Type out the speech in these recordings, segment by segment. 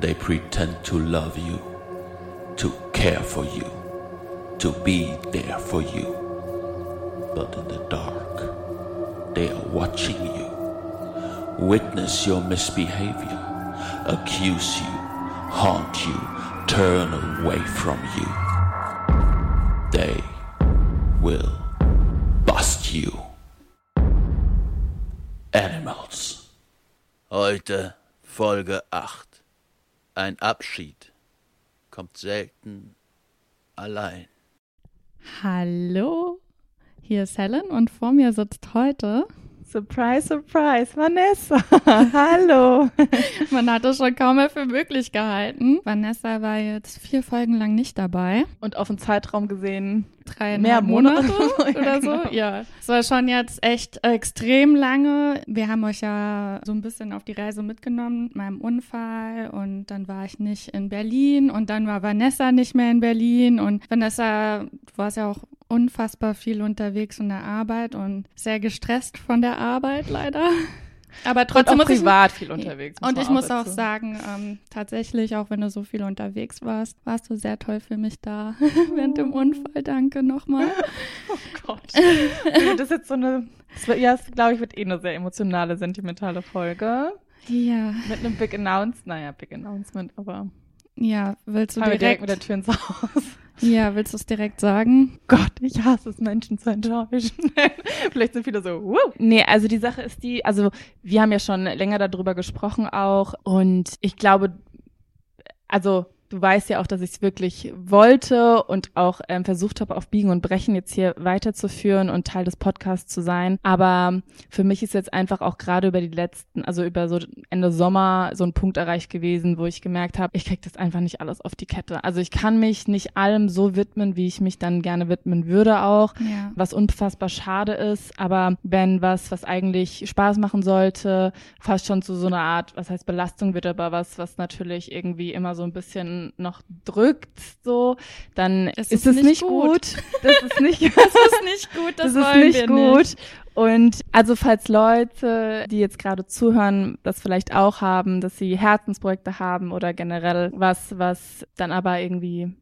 They pretend to love you, to care for you, to be there for you. But in the dark, they are watching you, witness your misbehavior, accuse you, haunt you, turn away from you. They will bust you. Animals. Heute Folge 8. Ein Abschied kommt selten allein. Hallo, hier ist Helen und vor mir sitzt heute. Surprise, surprise, Vanessa. Hallo. Man hat es schon kaum mehr für möglich gehalten. Vanessa war jetzt vier Folgen lang nicht dabei. Und auf den Zeitraum gesehen Drei mehr Monate, Monate oder Ja, so. genau. Ja, es war schon jetzt echt extrem lange. Wir haben euch ja so ein bisschen auf die Reise mitgenommen mit meinem Unfall und dann war ich nicht in Berlin und dann war Vanessa nicht mehr in Berlin und Vanessa, du warst ja auch unfassbar viel unterwegs in der Arbeit und sehr gestresst von der Arbeit leider. Aber Und trotzdem auch muss ich privat viel unterwegs. und ich muss auch sagen, ähm, tatsächlich, auch wenn du so viel unterwegs warst, warst du sehr toll für mich da während dem Unfall. Danke nochmal. Oh Gott. Das ist jetzt so eine, das wird, ja, glaube ich, wird eh eine sehr emotionale, sentimentale Folge. Ja, Mit einem Big Announcement, naja, Big Announcement, aber ja, willst du direkt direkt, mit der Tür ins Haus. Ja, willst du es direkt sagen? Gott, ich hasse es, Menschen zu enttäuschen. Vielleicht sind viele so, Woo. Nee, also die Sache ist die, also wir haben ja schon länger darüber gesprochen auch und ich glaube, also du weißt ja auch, dass ich es wirklich wollte und auch ähm, versucht habe, auf Biegen und Brechen jetzt hier weiterzuführen und Teil des Podcasts zu sein. Aber für mich ist jetzt einfach auch gerade über die letzten, also über so Ende Sommer so ein Punkt erreicht gewesen, wo ich gemerkt habe, ich krieg das einfach nicht alles auf die Kette. Also ich kann mich nicht allem so widmen, wie ich mich dann gerne widmen würde auch Ja. was unfassbar schade ist. Aber wenn was, was eigentlich Spaß machen sollte, fast schon zu so einer Art, was heißt Belastung wird, aber was, was natürlich irgendwie immer so ein bisschen noch drückt, so, dann ist, ist es nicht nicht gut. gut. Das ist nicht, Das ist nicht gut, das, das ist wollen nicht wir gut. nicht. Und also falls Leute, die jetzt gerade zuhören, das vielleicht auch haben, dass sie Herzensprojekte haben oder generell was, was dann aber irgendwie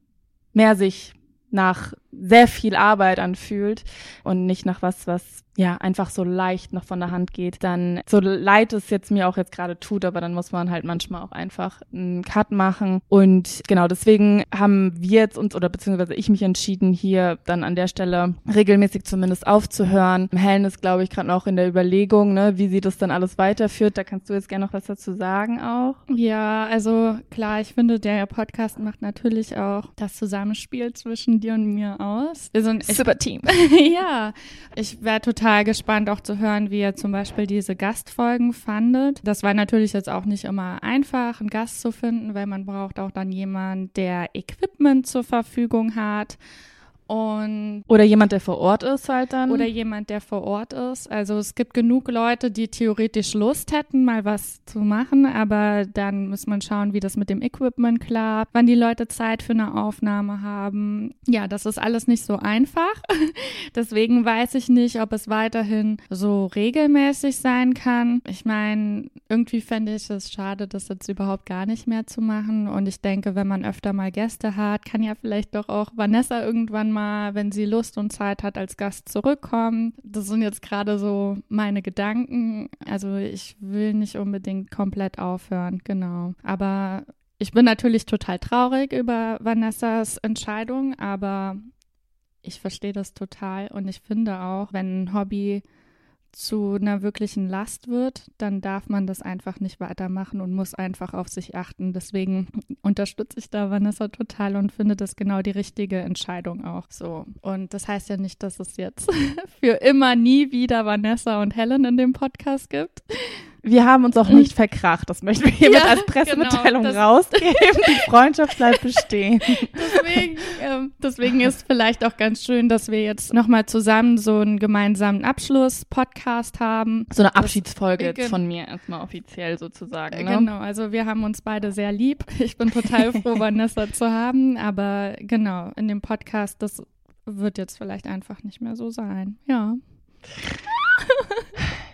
mehr sich nach sehr viel Arbeit anfühlt und nicht nach was, was ja einfach so leicht noch von der Hand geht, dann so leid es jetzt mir auch jetzt gerade tut, aber dann muss man halt manchmal auch einfach einen Cut machen und genau deswegen haben wir jetzt uns oder beziehungsweise ich mich entschieden, hier dann an der Stelle regelmäßig zumindest aufzuhören. Helen ist, glaube ich, gerade noch in der Überlegung, ne, wie sie das dann alles weiterführt. Da kannst du jetzt gerne noch was dazu sagen auch. Ja, also klar, ich finde, der Podcast macht natürlich auch das Zusammenspiel zwischen dir und mir aus. Wir sind echt Super Team. ja, ich wäre total gespannt auch zu hören, wie ihr zum Beispiel diese Gastfolgen fandet. Das war natürlich jetzt auch nicht immer einfach, einen Gast zu finden, weil man braucht auch dann jemand, der Equipment zur Verfügung hat und Oder jemand, der vor Ort ist halt dann. oder jemand, der vor Ort ist. Also es gibt genug Leute, die theoretisch Lust hätten, mal was zu machen, aber dann muss man schauen, wie das mit dem Equipment klappt, wann die Leute Zeit für eine Aufnahme haben. Ja, das ist alles nicht so einfach. Deswegen weiß ich nicht, ob es weiterhin so regelmäßig sein kann. Ich meine, irgendwie fände ich es schade, das jetzt überhaupt gar nicht mehr zu machen. Und ich denke, wenn man öfter mal Gäste hat, kann ja vielleicht doch auch Vanessa irgendwann mal, wenn sie Lust und Zeit hat, als Gast zurückkommen. Das sind jetzt gerade so meine Gedanken. Also ich will nicht unbedingt komplett aufhören, genau. Aber ich bin natürlich total traurig über Vanessas Entscheidung, aber ich verstehe das total und ich finde auch, wenn ein Hobby zu einer wirklichen Last wird, dann darf man das einfach nicht weitermachen und muss einfach auf sich achten. Deswegen unterstütze ich da Vanessa total und finde das genau die richtige Entscheidung auch so. Und das heißt ja nicht, dass es jetzt für immer nie wieder Vanessa und Helen in dem Podcast gibt. Wir haben uns auch nicht verkracht. Das möchten wir hiermit Ja, als Pressemitteilung genau, das- rausgeben. Die Freundschaft bleibt bestehen. Deswegen, ähm, deswegen ist vielleicht auch ganz schön, dass wir jetzt nochmal zusammen so einen gemeinsamen Abschluss-Podcast haben. So eine Das- Abschiedsfolge jetzt Gen- von mir erstmal offiziell sozusagen. Äh, Ne? Genau, also wir haben uns beide sehr lieb. Ich bin total froh, Vanessa zu haben, aber genau, in dem Podcast, das wird jetzt vielleicht einfach nicht mehr so sein. Ja.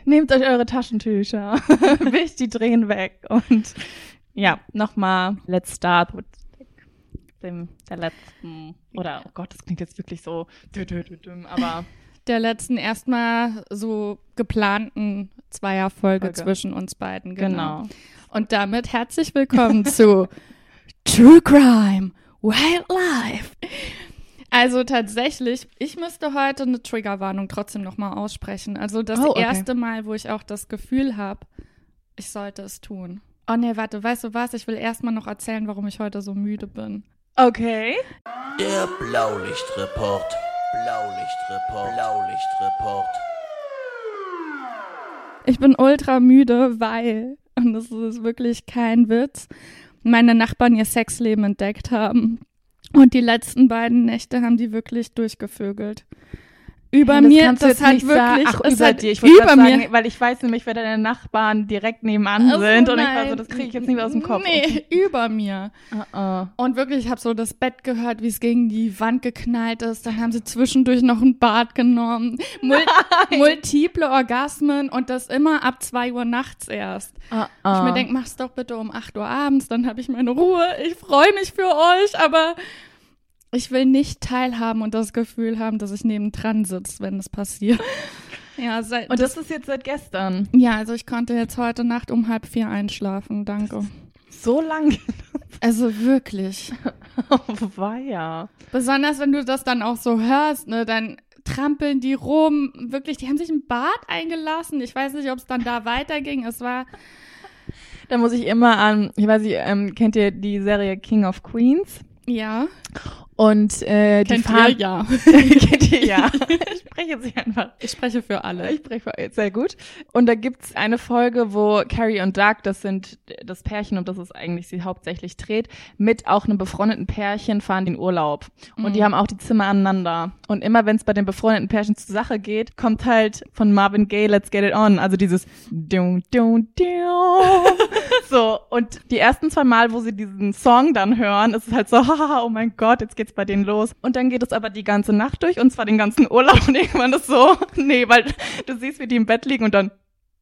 Nehmt euch eure Taschentücher, wischt die Tränen weg und ja, nochmal, let's start with dem, der letzten, oder, oh Gott, das klingt jetzt wirklich so, dü- dü- dü- düm, aber Der letzten erstmal so geplanten Zweierfolge Folge. zwischen uns beiden. Genau. genau. Und damit herzlich willkommen zu True Crime Wildlife. Also tatsächlich, ich müsste heute eine Triggerwarnung trotzdem nochmal aussprechen. Also das Oh, okay. erste Mal, wo ich auch das Gefühl habe, ich sollte es tun. Oh nee, warte, weißt du was? Ich will erstmal noch erzählen, warum ich heute so müde bin. Okay. Der Blaulichtreport. Blaulichtreport. Blaulichtreport. Ich bin ultra müde, weil, und das ist wirklich kein Witz, meine Nachbarn ihr Sexleben entdeckt haben. Und die letzten beiden Nächte haben die wirklich durchgevögelt. Über Hey, das mir, kannst du das jetzt hat sagen. wirklich, Ach, über hat dir. Ich wollte über gerade mir. sagen, weil ich weiß nämlich, wer deine Nachbarn direkt nebenan Ach so, sind. Und ich war so, nein. das kriege ich jetzt nicht mehr aus dem Kopf. Nee, über mir. Uh-uh. Und wirklich, ich habe so das Bett gehört, wie es gegen die Wand geknallt ist. Dann haben sie zwischendurch noch ein Bad genommen. Mul multiple Orgasmen und das immer ab 2 Uhr nachts erst. Uh-uh. Ich mir denke, mach's doch bitte um 8 Uhr abends, dann habe ich meine Ruhe. Ich freue mich für euch, aber ich will nicht teilhaben und das Gefühl haben, dass ich nebendran sitze, wenn es passiert. Ja, seit, Und das ist jetzt seit gestern. ja, also ich konnte jetzt heute Nacht um halb vier einschlafen, danke. So lang. Also wirklich. Oh, weia. Besonders wenn du das dann auch so hörst, ne, dann trampeln die rum. Wirklich, die haben sich ein Bad eingelassen. Ich weiß nicht, ob es dann da weiterging. Es war, Da muss ich immer an, ich weiß nicht, ähm, kennt ihr die Serie King of Queens? ja, Und äh, die kennt fahren. ihr? Ja. kennt ihr ja. Ich spreche nicht einfach. Ich spreche für alle. Ich spreche für- sehr gut. Und da gibt's eine Folge, wo Carrie und Doug, das sind das Pärchen, um das es eigentlich sie hauptsächlich dreht, mit auch einem befreundeten Pärchen fahren in Urlaub. Und die haben auch die Zimmer aneinander. Und immer wenn es bei den befreundeten Pärchen zur Sache geht, kommt halt von Marvin Gaye Let's Get It On. Also dieses dun, dun, dun. So, und die ersten zwei Mal, wo sie diesen Song dann hören, ist es halt so, haha, oh mein Gott, jetzt geht's bei denen los. Und dann geht es aber die ganze Nacht durch und zwar den ganzen Urlaub und irgendwann ist so, nee, weil du siehst, wie die im Bett liegen und dann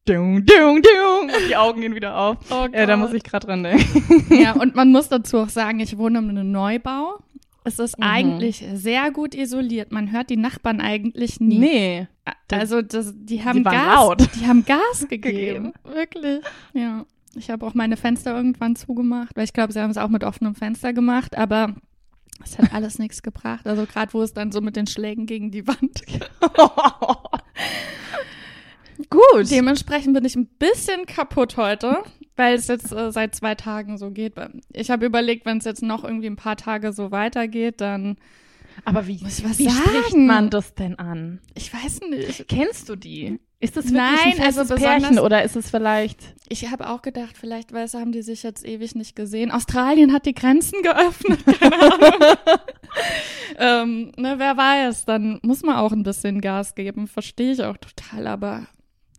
dun, dun, dun, und die Augen gehen wieder auf. Oh Ja, da muss ich gerade dran denken. Ja, und man muss dazu auch sagen, ich wohne in einem Neubau. Es ist Mhm. eigentlich sehr gut isoliert. Man hört die Nachbarn eigentlich nie. Nee. Also das, die haben waren Gas, laut. die haben Gas gegeben. Gegeben. Wirklich. Ja. Ich habe auch meine Fenster irgendwann zugemacht, weil ich glaube, sie haben es auch mit offenem Fenster gemacht, aber es hat alles nichts gebracht. Also gerade wo es dann so mit den Schlägen gegen die Wand. Gut. Dementsprechend bin ich ein bisschen kaputt heute, weil es jetzt äh, seit zwei Tagen so geht. Ich habe überlegt, wenn es jetzt noch irgendwie ein paar Tage so weitergeht, dann aber wie, Muss ich was wie sagen? spricht man das denn an? ich weiß nicht. Kennst du die? Ist das wirklich Nein, ein festes also Pärchen oder ist es vielleicht Ich habe auch gedacht, vielleicht weißt du, haben die sich jetzt ewig nicht gesehen. Australien hat die Grenzen geöffnet, keine Ahnung. ähm, ne, wer weiß, dann muss man auch ein bisschen Gas geben, verstehe ich auch total, aber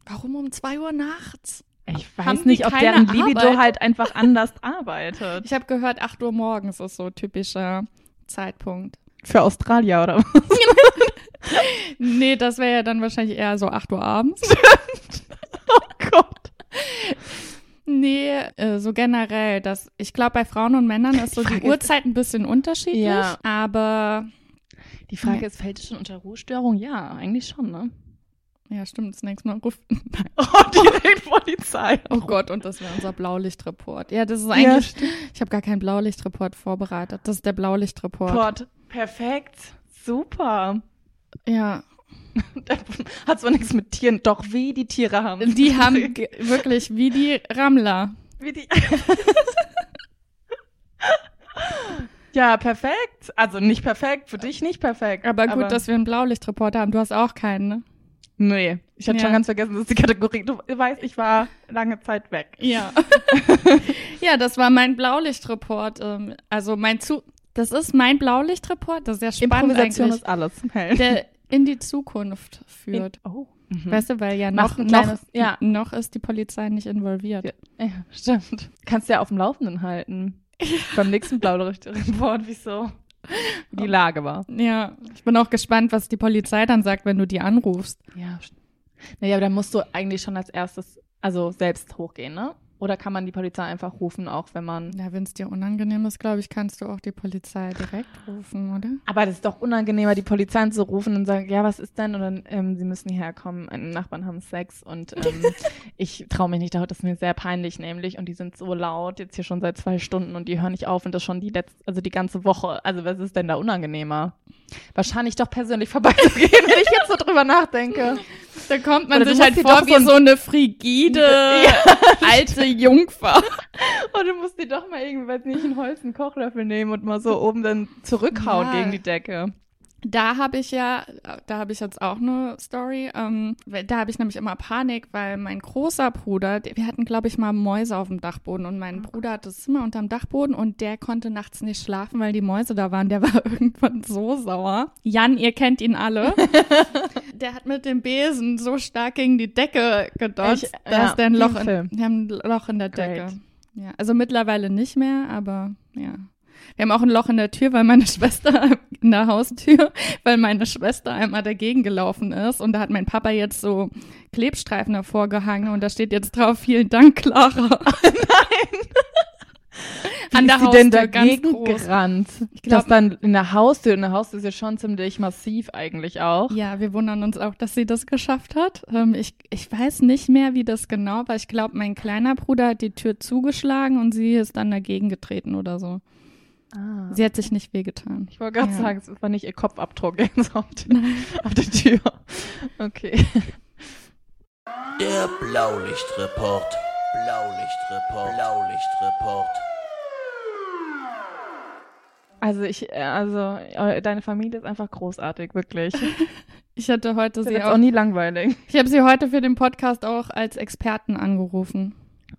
warum um zwei Uhr nachts? Ich Haben weiß die nicht, ob deren Libido Arbeit? halt einfach anders arbeitet. Ich habe gehört, 8 Uhr morgens ist so typischer Zeitpunkt. Für Australier oder was? Nee, das wäre ja dann wahrscheinlich eher so 8 Uhr abends. Oh Gott. Nee, äh, so generell, das, ich glaube, bei Frauen und Männern ist so die ist- Uhrzeit ein bisschen unterschiedlich, Ja. aber Die Frage Nee. ist, fällt es schon unter Ruhestörung? Ja, eigentlich schon, ne? ja, stimmt, das nächste Mal ruft. Oh, direkt Polizei. Oh Gott, und das wäre unser Blaulichtreport. Ja, das ist Ja, eigentlich, stimmt. ich habe gar keinen Blaulichtreport vorbereitet. Das ist der Blaulichtreport. Port. Perfekt. Super. Ja, Hat zwar nichts mit Tieren, doch wie die Tiere haben. die haben wirklich wie die Rammler. Wie die. ja, perfekt. Also nicht perfekt, für dich nicht perfekt. Aber gut, dass wir einen Blaulichtreport haben. Du hast auch keinen, ne? Nee, ich hatte Ja. schon ganz vergessen, das ist die Kategorie. Du weißt, ich war lange Zeit weg. Ja. ja, das war mein Blaulichtreport. Ähm, also mein zu, das ist mein Blaulichtreport. Das ist sehr spannend Improvisation eigentlich, ist alles. Hell. der in die Zukunft führt. oh. Mhm. Weißt du, weil ja noch, ein noch, kleines- ja. noch ist die Polizei nicht involviert. Ja. ja, stimmt. Kannst du ja auf dem Laufenden halten. Beim nächsten Blaulicht-Report, wieso wie die Lage war. Ja, ich bin auch gespannt, was die Polizei dann sagt, wenn du die anrufst. Ja. Naja, aber dann musst du eigentlich schon als erstes, also selbst hochgehen, ne? Oder kann man die Polizei einfach rufen, auch wenn man. Ja, wenn es dir unangenehm ist, glaube ich, kannst du auch die Polizei direkt rufen, oder? Aber das ist doch unangenehmer, die Polizei zu rufen und sagen, ja, was ist denn? Und dann, ähm, sie müssen hierher kommen, meine Nachbarn haben Sex und ähm, ich traue mich nicht, das ist mir sehr peinlich nämlich und die sind so laut, jetzt hier schon seit zwei Stunden und die hören nicht auf und das schon die letzte, also die ganze Woche. Also was ist denn da unangenehmer? Wahrscheinlich doch persönlich vorbeizugehen, wenn ich jetzt so drüber nachdenke. Da kommt man Oder sich halt vor wie so ein- so eine frigide, alte Jungfer. Und du musst die doch mal irgendwie, weiß nicht, einen Holz, einen Kochlöffel nehmen und mal so oben dann zurückhauen Ja. gegen die Decke. Da habe ich ja, da habe ich jetzt auch eine Story. Ähm, da habe ich nämlich immer Panik, weil mein großer Bruder, der, wir hatten, glaube ich, mal Mäuse auf dem Dachboden und mein Bruder hatte das Zimmer unterm Dachboden und der konnte nachts nicht schlafen, weil die Mäuse da waren. Der war irgendwann so sauer. Jan, ihr kennt ihn alle. Der hat mit dem Besen so stark gegen die Decke gedotzt, Ich- dass ja, der ein Loch in, wir haben ein Loch in der Decke. Great. Ja, also mittlerweile nicht mehr, aber ja. Wir haben auch ein Loch in der Tür, weil meine Schwester in der Haustür, weil meine Schwester einmal dagegen gelaufen ist und da hat mein Papa jetzt so Klebstreifen davor gehangen und da steht jetzt drauf, vielen Dank, Clara. Wie An der ist sie denn dagegen groß. gerannt? Ich glaub- das dann in der Haustür, in der Haustür ist ja schon ziemlich massiv eigentlich auch. Ja, wir wundern uns auch, dass sie das geschafft hat. Ähm, ich, ich weiß nicht mehr, wie das genau war. Ich glaube, mein kleiner Bruder hat die Tür zugeschlagen und sie ist dann dagegen getreten oder so. Ah. Sie hat sich nicht wehgetan. Ich wollte gerade Ja. sagen, es war nicht ihr Kopfabdruck auf, die, auf der Tür. Okay. Der Blaulichtreport. Blaulichtreport. Blaulichtreport. Also ich, äh, also äh, deine Familie ist einfach großartig, wirklich. Ich hatte heute sie auch, auch nie langweilig. ich habe sie heute für den Podcast auch als Experten angerufen.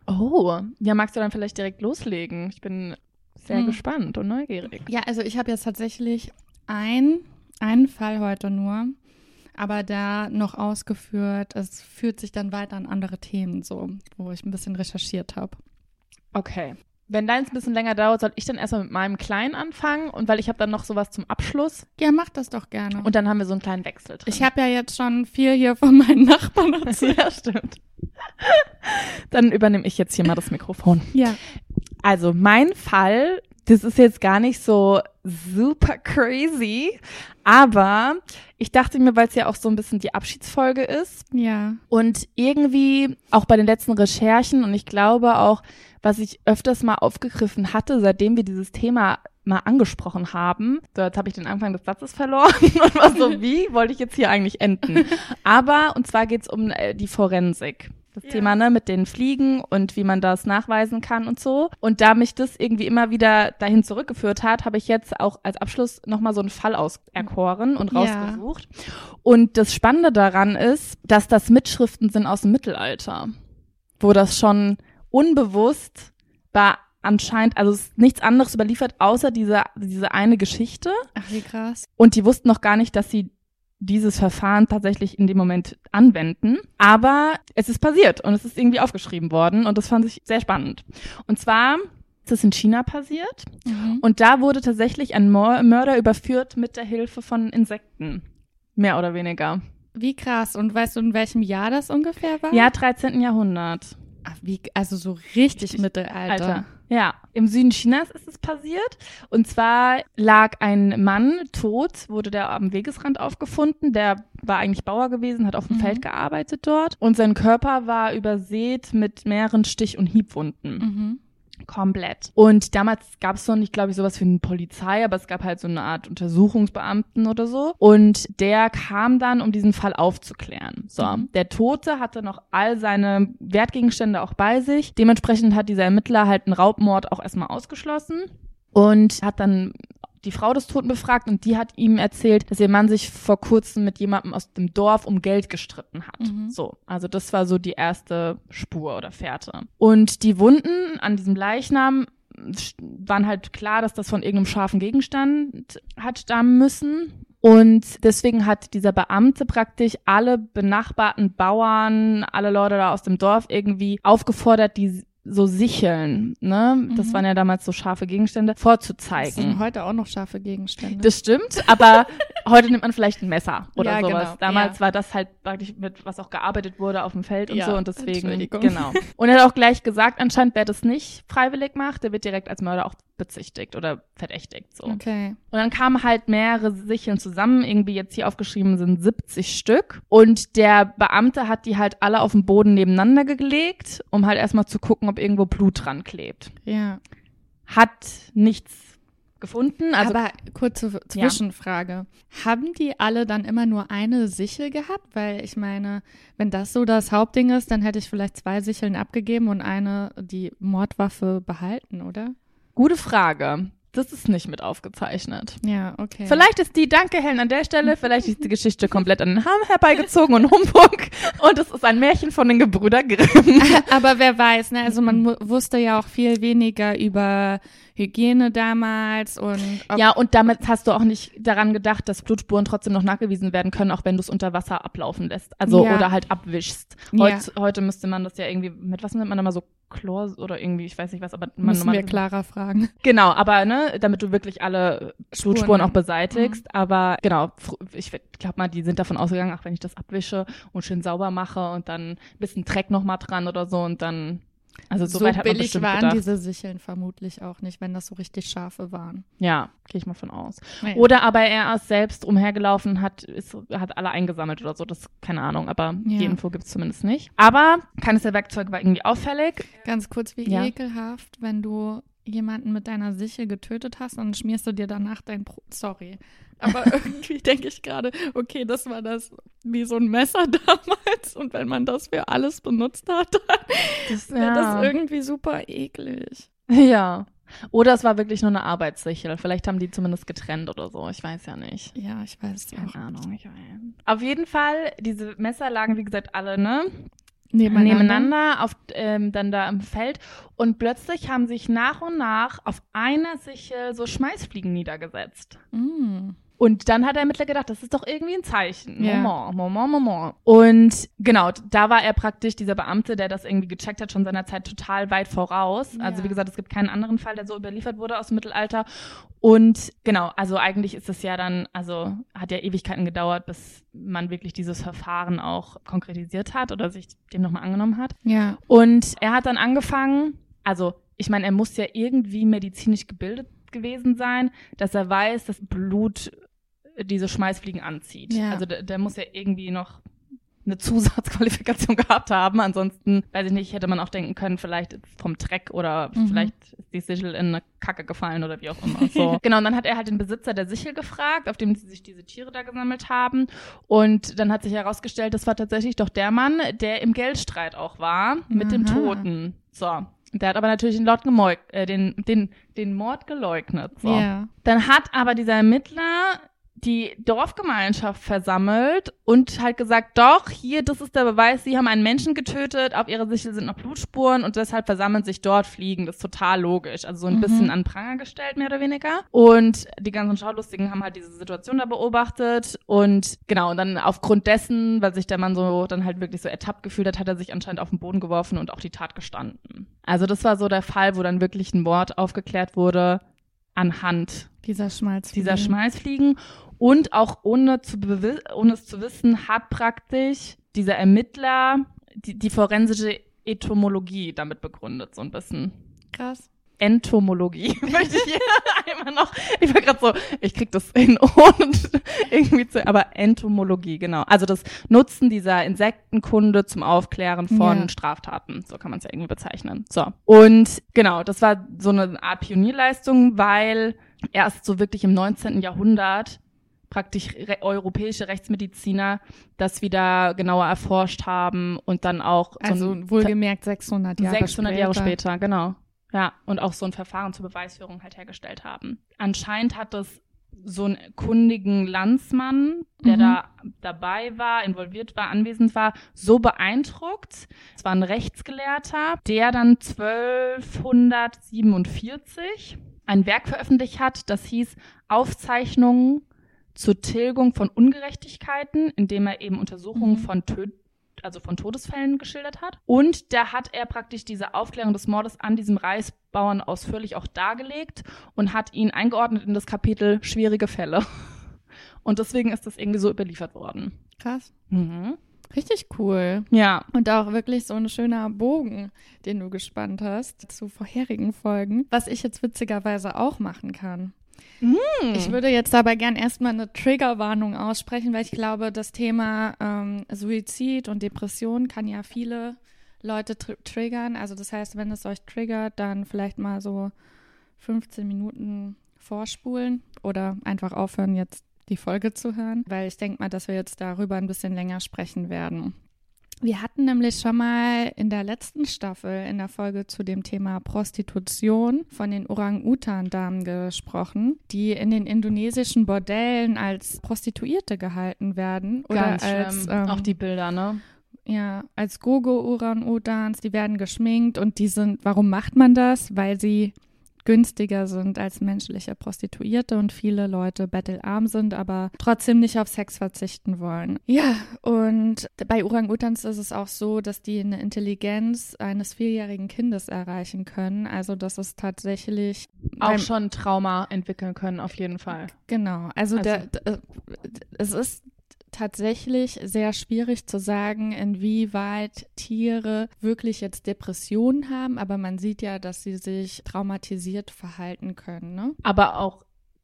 Oh, ja, magst du dann vielleicht direkt loslegen? Ich bin sehr Hm. gespannt und neugierig. Ja, also ich habe jetzt tatsächlich ein, einen Fall heute nur, aber da noch ausgeführt. Es führt sich dann weiter an andere Themen, so, wo ich ein bisschen recherchiert habe. Okay. Wenn deins ein bisschen länger dauert, soll ich dann erstmal mit meinem Kleinen anfangen und weil ich habe dann noch sowas zum Abschluss Ja, mach das doch gerne. und dann haben wir so einen kleinen Wechsel drin. ich habe ja jetzt schon viel hier von meinen Nachbarn erzählt. ja, stimmt. Dann übernehme ich jetzt hier mal das Mikrofon. ja. Also mein Fall, das ist jetzt gar nicht so super crazy, aber ich dachte mir, weil es ja auch so ein bisschen die Abschiedsfolge ist Ja. und irgendwie auch bei den letzten Recherchen und ich glaube auch, was ich öfters mal aufgegriffen hatte, seitdem wir dieses Thema mal angesprochen haben. So, jetzt habe ich den Anfang des Satzes verloren und war so, wie wollte ich jetzt hier eigentlich enden? Aber, und zwar geht's um äh, die Forensik. Das Ja. Thema, ne, mit den Fliegen und wie man das nachweisen kann und so. Und da mich das irgendwie immer wieder dahin zurückgeführt hat, habe ich jetzt auch als Abschluss nochmal so einen Fall auserkoren und Ja. rausgesucht. Und das Spannende daran ist, dass das Mitschriften sind aus dem Mittelalter, wo das schon unbewusst war anscheinend, also es ist nichts anderes überliefert, außer diese, diese eine Geschichte. Ach, wie krass. Und die wussten noch gar nicht, dass sie dieses Verfahren tatsächlich in dem Moment anwenden. Aber es ist passiert und es ist irgendwie aufgeschrieben worden und das fand ich sehr spannend. Und zwar ist es in China passiert Mhm. und da wurde tatsächlich ein Mörder überführt mit der Hilfe von Insekten. Mehr oder weniger. Wie krass. Und weißt du, in welchem Jahr das ungefähr war? Ja, 13. Jahrhundert. Ach, wie, also so richtig, Richtig Mittelalter. Alter. Ja, im Süden Chinas ist es passiert. Und zwar lag ein Mann tot, wurde der am Wegesrand aufgefunden. Der war eigentlich Bauer gewesen, hat auf dem Mhm. Feld gearbeitet dort. Und sein Körper war übersät mit mehreren Stich- und Hiebwunden. Mhm. Komplett. Und damals gab es noch nicht, glaube ich, sowas wie eine Polizei, aber es gab halt so eine Art Untersuchungsbeamten oder so. Und der kam dann, um diesen Fall aufzuklären. So, Mhm. der Tote hatte noch all seine Wertgegenstände auch bei sich. Dementsprechend hat dieser Ermittler halt einen Raubmord auch erstmal ausgeschlossen und hat dann die Frau des Toten befragt und die hat ihm erzählt, dass ihr Mann sich vor kurzem mit jemandem aus dem Dorf um Geld gestritten hat. Mhm. So, also das war so die erste Spur oder Fährte. Und die Wunden an diesem Leichnam waren halt klar, dass das von irgendeinem scharfen Gegenstand hat stammen müssen. Und deswegen hat dieser Beamte praktisch alle benachbarten Bauern, alle Leute da aus dem Dorf irgendwie aufgefordert, die so Sicheln, ne? Das Mhm. waren ja damals so scharfe Gegenstände, Das vorzuzeigen. sind heute auch noch scharfe Gegenstände. Das stimmt, aber heute nimmt man vielleicht ein Messer oder Ja, sowas. genau, Damals ja. war das halt praktisch mit, was auch gearbeitet wurde auf dem Feld und Ja, so und deswegen, genau. Und er hat auch gleich gesagt, anscheinend wer das nicht freiwillig macht, der wird direkt als Mörder auch bezichtigt oder verdächtigt, so. Okay. Und dann kamen halt mehrere Sicheln zusammen, irgendwie jetzt hier aufgeschrieben sind 70 Stück. Und der Beamte hat die halt alle auf den Boden nebeneinander gelegt, um halt erstmal zu gucken, ob irgendwo Blut dran klebt. Ja. Hat nichts gefunden. Also Aber kurze Zwischenfrage. Haben die alle dann immer nur eine Sichel gehabt? Weil ich meine, wenn das so das Hauptding ist, dann hätte ich vielleicht zwei Sicheln abgegeben und eine die Mordwaffe behalten, oder? Gute Frage. Das ist nicht mit aufgezeichnet. Ja, okay. Vielleicht ist die, danke Helen an der Stelle, vielleicht ist die Geschichte komplett an den Haaren herbeigezogen und Humbug und es ist ein Märchen von den Gebrüder Grimm. Aber wer weiß, ne? Also man wusste ja auch viel weniger über Hygiene damals und Ja, und damit hast du auch nicht daran gedacht, dass Blutspuren trotzdem noch nachgewiesen werden können, auch wenn du es unter Wasser ablaufen lässt. Also Ja. oder halt abwischst. Ja. Heut, Heute müsste man das ja irgendwie, mit was nimmt man da mal so Chlor oder irgendwie, ich weiß nicht was, aber man müssen wir klarer fragen. Genau, aber ne, damit du wirklich alle Spuren Blutspuren auch beseitigst. Aber genau, ich glaube mal, die sind davon ausgegangen, ach, wenn ich das abwische und schön sauber mache und dann ein bisschen Dreck noch mal dran oder so und dann, also so, So, billig waren gedacht. diese Sicheln vermutlich auch nicht, wenn das so richtig scharfe waren. ja, gehe ich mal von aus. Naja. Oder aber er ist selbst umhergelaufen, hat, ist, hat alle eingesammelt oder so, das keine Ahnung, aber Ja. die Info gibt's zumindest nicht. Aber keines der Werkzeuge war irgendwie auffällig. Ganz kurz, wie Ja. ekelhaft, wenn du jemanden mit deiner Sichel getötet hast und dann schmierst du dir danach dein Brot. Sorry. Aber irgendwie denke ich gerade, okay, das war das wie so ein Messer damals und wenn man das für alles benutzt hat, dann Das, wäre das irgendwie super eklig. ja. Oder es war wirklich nur eine Arbeitssichel. Vielleicht haben die zumindest getrennt oder so. Ich weiß ja nicht. Ja, ich weiß auch. Keine Ahnung. Ich weiß. Auf jeden Fall, diese Messer lagen, wie gesagt, alle, ne? Nebeneinander. Nebeneinander, auf, ähm, dann da im Feld. Und plötzlich haben sich nach und nach auf einer Sichel so Schmeißfliegen niedergesetzt. Mm. Und dann hat der Ermittler gedacht, das ist doch irgendwie ein Zeichen. Ja. Moment, Moment, Moment. Und genau, da war er praktisch, dieser Beamte, der das irgendwie gecheckt hat, schon seiner Zeit total weit voraus. Also Ja. wie gesagt, es gibt keinen anderen Fall, der so überliefert wurde aus dem Mittelalter. Und genau, also eigentlich ist es ja dann, also hat ja Ewigkeiten gedauert, bis man wirklich dieses Verfahren auch konkretisiert hat oder sich dem nochmal angenommen hat. Ja. Und er hat dann angefangen, also ich meine, er muss ja irgendwie medizinisch gebildet gewesen sein, dass er weiß, dass Blut diese Schmeißfliegen anzieht. Ja. Also der, der muss ja irgendwie noch eine Zusatzqualifikation gehabt haben. Ansonsten, weiß ich nicht, hätte man auch denken können, vielleicht vom Dreck oder Mhm. vielleicht ist die Sichel in eine Kacke gefallen oder wie auch immer. So. genau, und dann hat er halt den Besitzer der Sichel gefragt, auf dem sich diese Tiere da gesammelt haben. Und dann hat sich herausgestellt, das war tatsächlich doch der Mann, der im Geldstreit auch war mit dem Aha. Toten. So. Der hat aber natürlich den, Lord gemeug äh, den, den, den Mord geleugnet. So. Ja. Dann hat aber dieser Ermittler die Dorfgemeinschaft versammelt und halt gesagt, doch, hier, das ist der Beweis, sie haben einen Menschen getötet, auf ihrer Sichel sind noch Blutspuren und deshalb versammeln sich dort Fliegen. Das ist total logisch. Also so ein Mhm. bisschen an Pranger gestellt, mehr oder weniger. Und die ganzen Schaulustigen haben halt diese Situation da beobachtet und genau, und dann aufgrund dessen, weil sich der Mann so dann halt wirklich so ertappt gefühlt hat, hat er sich anscheinend auf den Boden geworfen und auch die Tat gestanden. Also das war so der Fall, wo dann wirklich ein Mord aufgeklärt wurde anhand Dieser Schmalz. dieser Schmeißfliegen und auch ohne, zu ohne es zu wissen, hat praktisch dieser Ermittler die, die forensische Entomologie damit begründet, so ein bisschen. Krass. Entomologie möchte ich hier einmal noch. Ich war gerade so, ich krieg das hin ohne irgendwie zu, aber Entomologie, genau. Also das Nutzen dieser Insektenkunde zum Aufklären von Ja. Straftaten, so kann man es ja irgendwie bezeichnen. So. Und genau, das war so eine Art Pionierleistung, weil erst so wirklich im 19. Jahrhundert praktisch re europäische Rechtsmediziner das wieder genauer erforscht haben und dann auch so Also ein wohlgemerkt 600 Jahre 600 später. Jahre später, genau. Ja, und auch so ein Verfahren zur Beweisführung halt hergestellt haben. Anscheinend hat das so einen kundigen Landsmann, der Mhm. da dabei war, involviert war, anwesend war, so beeindruckt. Es war ein Rechtsgelehrter, der dann 1247 ein Werk veröffentlicht hat, das hieß Aufzeichnungen zur Tilgung von Ungerechtigkeiten, indem er eben Untersuchungen Mhm. von Tö also von Todesfällen geschildert hat. Und da hat er praktisch diese Aufklärung des Mordes an diesem Reisbauern ausführlich auch dargelegt und hat ihn eingeordnet in das Kapitel schwierige Fälle. Und deswegen ist das irgendwie so überliefert worden. Krass. Mhm. Richtig cool. Ja. Und auch wirklich so ein schöner Bogen, den du gespannt hast zu vorherigen Folgen, was ich jetzt witzigerweise auch machen kann. Ich würde jetzt dabei gern erstmal eine Triggerwarnung aussprechen, weil ich glaube, das Thema ähm, Suizid und Depression kann ja viele Leute tr triggern. Also das heißt, wenn es euch triggert, dann vielleicht mal so 15 Minuten vorspulen oder einfach aufhören, jetzt die Folge zu hören, weil ich denke mal, dass wir jetzt darüber ein bisschen länger sprechen werden. Wir hatten nämlich schon mal in der letzten Staffel in der Folge zu dem Thema Prostitution von den Orang-Utan-Damen gesprochen, die in den indonesischen Bordellen als Prostituierte gehalten werden. Oder Ganz als, ähm, auch die Bilder, ne? ja, als Gogo-Orang-Utans, die werden geschminkt und die sind, warum macht man das? Weil sie günstiger sind als menschliche Prostituierte und viele Leute bettelarm sind, aber trotzdem nicht auf Sex verzichten wollen. Ja, und bei Orang-Utans ist es auch so, dass die eine Intelligenz eines vierjährigen Kindes erreichen können. Also das ist tatsächlich Auch schon Trauma entwickeln können, auf jeden Fall. Genau, also, Also- Der, der, es ist tatsächlich sehr schwierig zu sagen, inwieweit Tiere wirklich jetzt Depressionen haben, aber man sieht ja, dass sie sich traumatisiert verhalten können. Ne? Aber auch,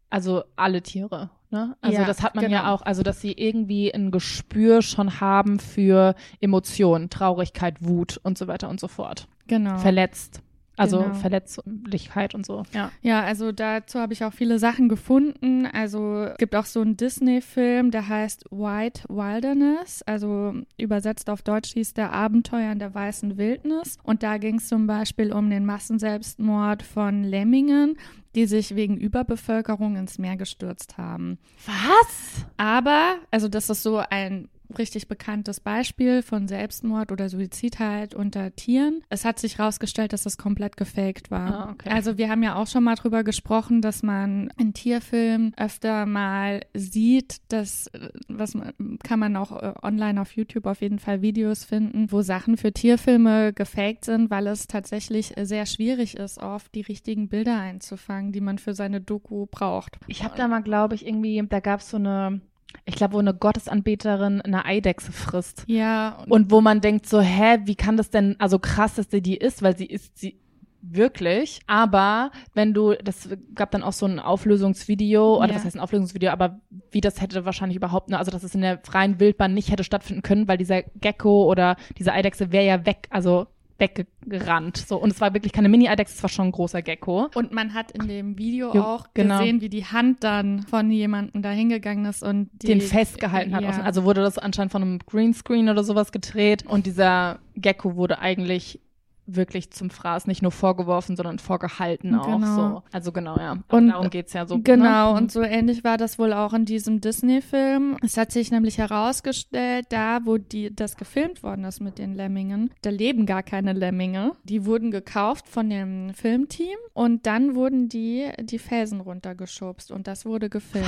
also alle Tiere, ne? Also Ja, das hat man genau. ja auch, also dass sie irgendwie ein Gespür schon haben für Emotionen, Traurigkeit, Wut und so weiter und so fort. Genau. Verletzt. Also Genau. Verletzlichkeit und so. Ja. Ja, also dazu habe ich auch viele Sachen gefunden. Also es gibt auch so einen Disney-Film, der heißt White Wilderness. Also übersetzt auf Deutsch hieß der Abenteuer in der weißen Wildnis. Und da ging es zum Beispiel um den Massenselbstmord von Lemmingen, die sich wegen Überbevölkerung ins Meer gestürzt haben. Was? Aber, also das ist so ein richtig bekanntes Beispiel von Selbstmord oder Suizid halt unter Tieren. Es hat sich herausgestellt, dass das komplett gefaked war. Ah, okay. Also wir haben ja auch schon mal drüber gesprochen, dass man in Tierfilmen öfter mal sieht, dass, was man, kann man auch äh, online auf YouTube auf jeden Fall Videos finden, wo Sachen für Tierfilme gefaked sind, weil es tatsächlich sehr schwierig ist, oft die richtigen Bilder einzufangen, die man für seine Doku braucht. Ich habe da mal, glaube ich, irgendwie, da gab es so eine, ich glaube, wo eine Gottesanbeterin eine Eidechse frisst. Ja, und Und wo man denkt so, hä, wie kann das denn, also krass, dass sie die isst, weil sie isst sie wirklich. Aber wenn du, das gab dann auch so ein Auflösungsvideo, oder Ja. was heißt ein Auflösungsvideo, aber wie das hätte wahrscheinlich überhaupt, ne, also dass es in der freien Wildbahn nicht hätte stattfinden können, weil dieser Gecko oder diese Eidechse wäre ja weg, also weggerannt. So, und es war wirklich keine Mini-Eidechse, es war schon ein großer Gecko. Und man hat in dem Video Jo, auch genau. gesehen, wie die Hand dann von jemandem da hingegangen ist und die, den festgehalten hat. Ja. Also wurde das anscheinend von einem Greenscreen oder sowas gedreht und dieser Gecko wurde eigentlich wirklich zum Fraß nicht nur vorgeworfen, sondern vorgehalten auch Genau. so. Also genau, ja. Aber Und- darum geht's ja so. Genau, ne? und so ähnlich war das wohl auch in diesem Disney-Film. Es hat sich nämlich herausgestellt, da wo die, das gefilmt worden ist mit den Lemmingen, da leben gar keine Lemminge. Die wurden gekauft von dem Filmteam und dann wurden die die Felsen runtergeschubst und das wurde gefilmt.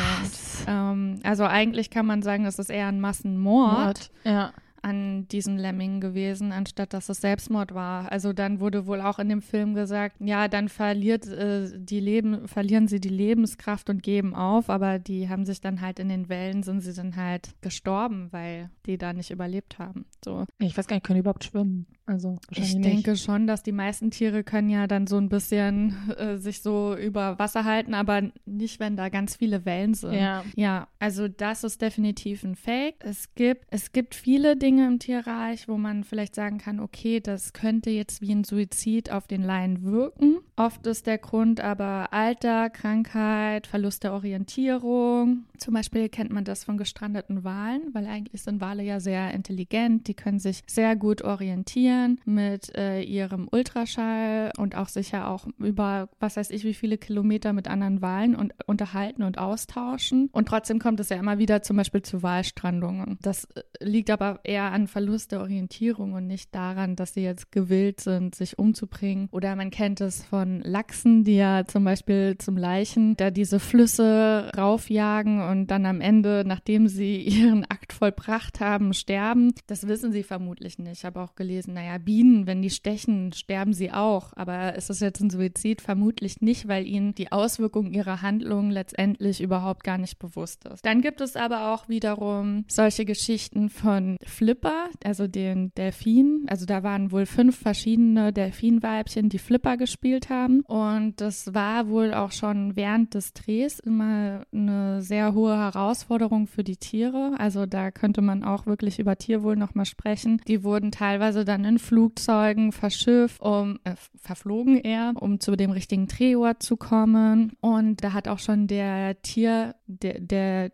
Ähm, also eigentlich kann man sagen, das ist eher ein Massenmord. Mord. Ja. An diesen Lemmingen gewesen, anstatt dass es Selbstmord war. Also dann wurde wohl auch in dem Film gesagt, ja, dann verliert äh, die Leben, verlieren sie die Lebenskraft und geben auf, aber die haben sich dann halt in den Wellen sind sie dann halt gestorben, weil die da nicht überlebt haben. So. Ich weiß gar nicht, können die überhaupt schwimmen? Also Ich nicht. denke schon, dass die meisten Tiere können ja dann so ein bisschen äh, sich so über Wasser halten, aber nicht, wenn da ganz viele Wellen sind. Ja. Ja, also das ist definitiv ein Fake. Es gibt, es gibt viele Dinge im Tierreich, wo man vielleicht sagen kann, okay, das könnte jetzt wie ein Suizid auf den Laien wirken. Oft ist der Grund aber Alter, Krankheit, Verlust der Orientierung. Zum Beispiel kennt man das von gestrandeten Walen, weil eigentlich sind Wale ja sehr intelligent. Die können sich sehr gut orientieren mit äh, ihrem Ultraschall und auch sicher auch über, was weiß ich, wie viele Kilometer mit anderen Walen und unterhalten und austauschen. Und trotzdem kommt es ja immer wieder zum Beispiel zu Walstrandungen. Das äh, liegt aber eher an Verlust der Orientierung und nicht daran, dass sie jetzt gewillt sind, sich umzubringen. Oder man kennt es von Lachsen, die ja zum Beispiel zum Leichen da diese Flüsse raufjagen und dann am Ende, nachdem sie ihren Akt vollbracht haben, sterben. Das wissen sie vermutlich nicht. Ich habe auch gelesen, naja, Bienen, wenn die stechen, sterben sie auch. Aber ist das jetzt ein Suizid? Vermutlich nicht, weil ihnen die Auswirkungen ihrer Handlungen letztendlich überhaupt gar nicht bewusst ist. Dann gibt es aber auch wiederum solche Geschichten von Flipper, also den Delfin. Also da waren wohl fünf verschiedene Delfinweibchen, die Flipper gespielt haben. Und das war wohl auch schon während des Drehs immer eine sehr hohe Herausforderung für die Tiere. Also da könnte man auch wirklich über Tierwohl nochmal sprechen. Die wurden teilweise dann in Flugzeugen verschifft, um äh, verflogen eher, um zu dem richtigen Drehort zu kommen. Und da hat auch schon der Tier, der, der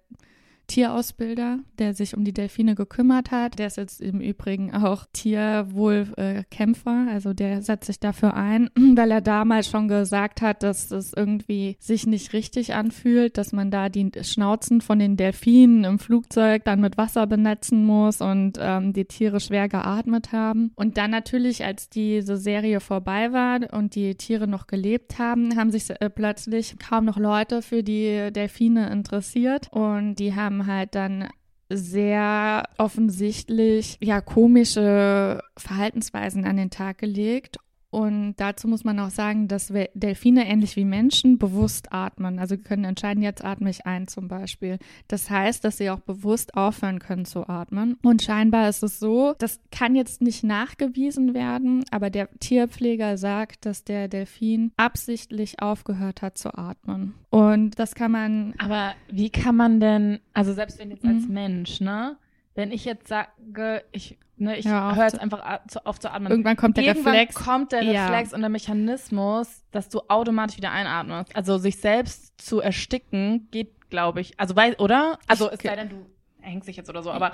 Tierausbilder, der sich um die Delfine gekümmert hat. Der ist jetzt im Übrigen auch Tierwohlkämpfer, also der setzt sich dafür ein, weil er damals schon gesagt hat, dass es irgendwie sich nicht richtig anfühlt, dass man da die Schnauzen von den Delfinen im Flugzeug dann mit Wasser benetzen muss und ähm, die Tiere schwer geatmet haben. Und dann natürlich, als diese Serie vorbei war und die Tiere noch gelebt haben, haben sich äh, plötzlich kaum noch Leute für die Delfine interessiert und die haben halt dann sehr offensichtlich ja komische Verhaltensweisen an den Tag gelegt und dazu muss man auch sagen, dass Delfine ähnlich wie Menschen bewusst atmen. Also können entscheiden, jetzt atme ich ein zum Beispiel. Das heißt, dass sie auch bewusst aufhören können zu atmen. Und scheinbar ist es so, das kann jetzt nicht nachgewiesen werden, aber der Tierpfleger sagt, dass der Delfin absichtlich aufgehört hat zu atmen. Und das kann man. Aber wie kann man denn, also selbst wenn jetzt als mhm. Mensch, ne? Wenn ich jetzt sage, ich Ne, ich ja, höre jetzt einfach auf zu atmen. Irgendwann kommt der Irgendwann Reflex. kommt der Reflex ja. und der Mechanismus, dass du automatisch wieder einatmest. Also sich selbst zu ersticken geht, glaube ich. Also weil, oder? Also es sei denn, du hängst dich jetzt oder so, aber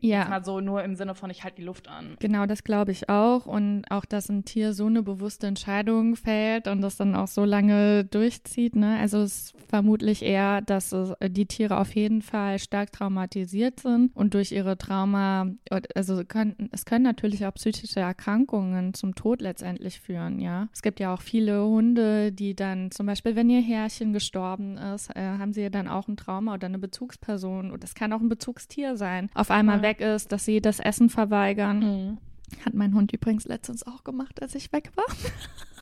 ja. Jetzt mal so nur im Sinne von, ich halte die Luft an. Genau, das glaube ich auch. Und auch, dass ein Tier so eine bewusste Entscheidung fällt und das dann auch so lange durchzieht. Ne? Also es ist vermutlich eher, dass es, die Tiere auf jeden Fall stark traumatisiert sind und durch ihre Trauma, also können, es können natürlich auch psychische Erkrankungen zum Tod letztendlich führen, ja. Es gibt ja auch viele Hunde, die dann zum Beispiel, wenn ihr Herrchen gestorben ist, äh, haben sie ja dann auch ein Trauma oder eine Bezugsperson und das kann auch ein Bezugstier sein. Auf einmal ja weg ist, dass sie das Essen verweigern. Mhm. Hat mein Hund übrigens letztens auch gemacht, als ich weg war.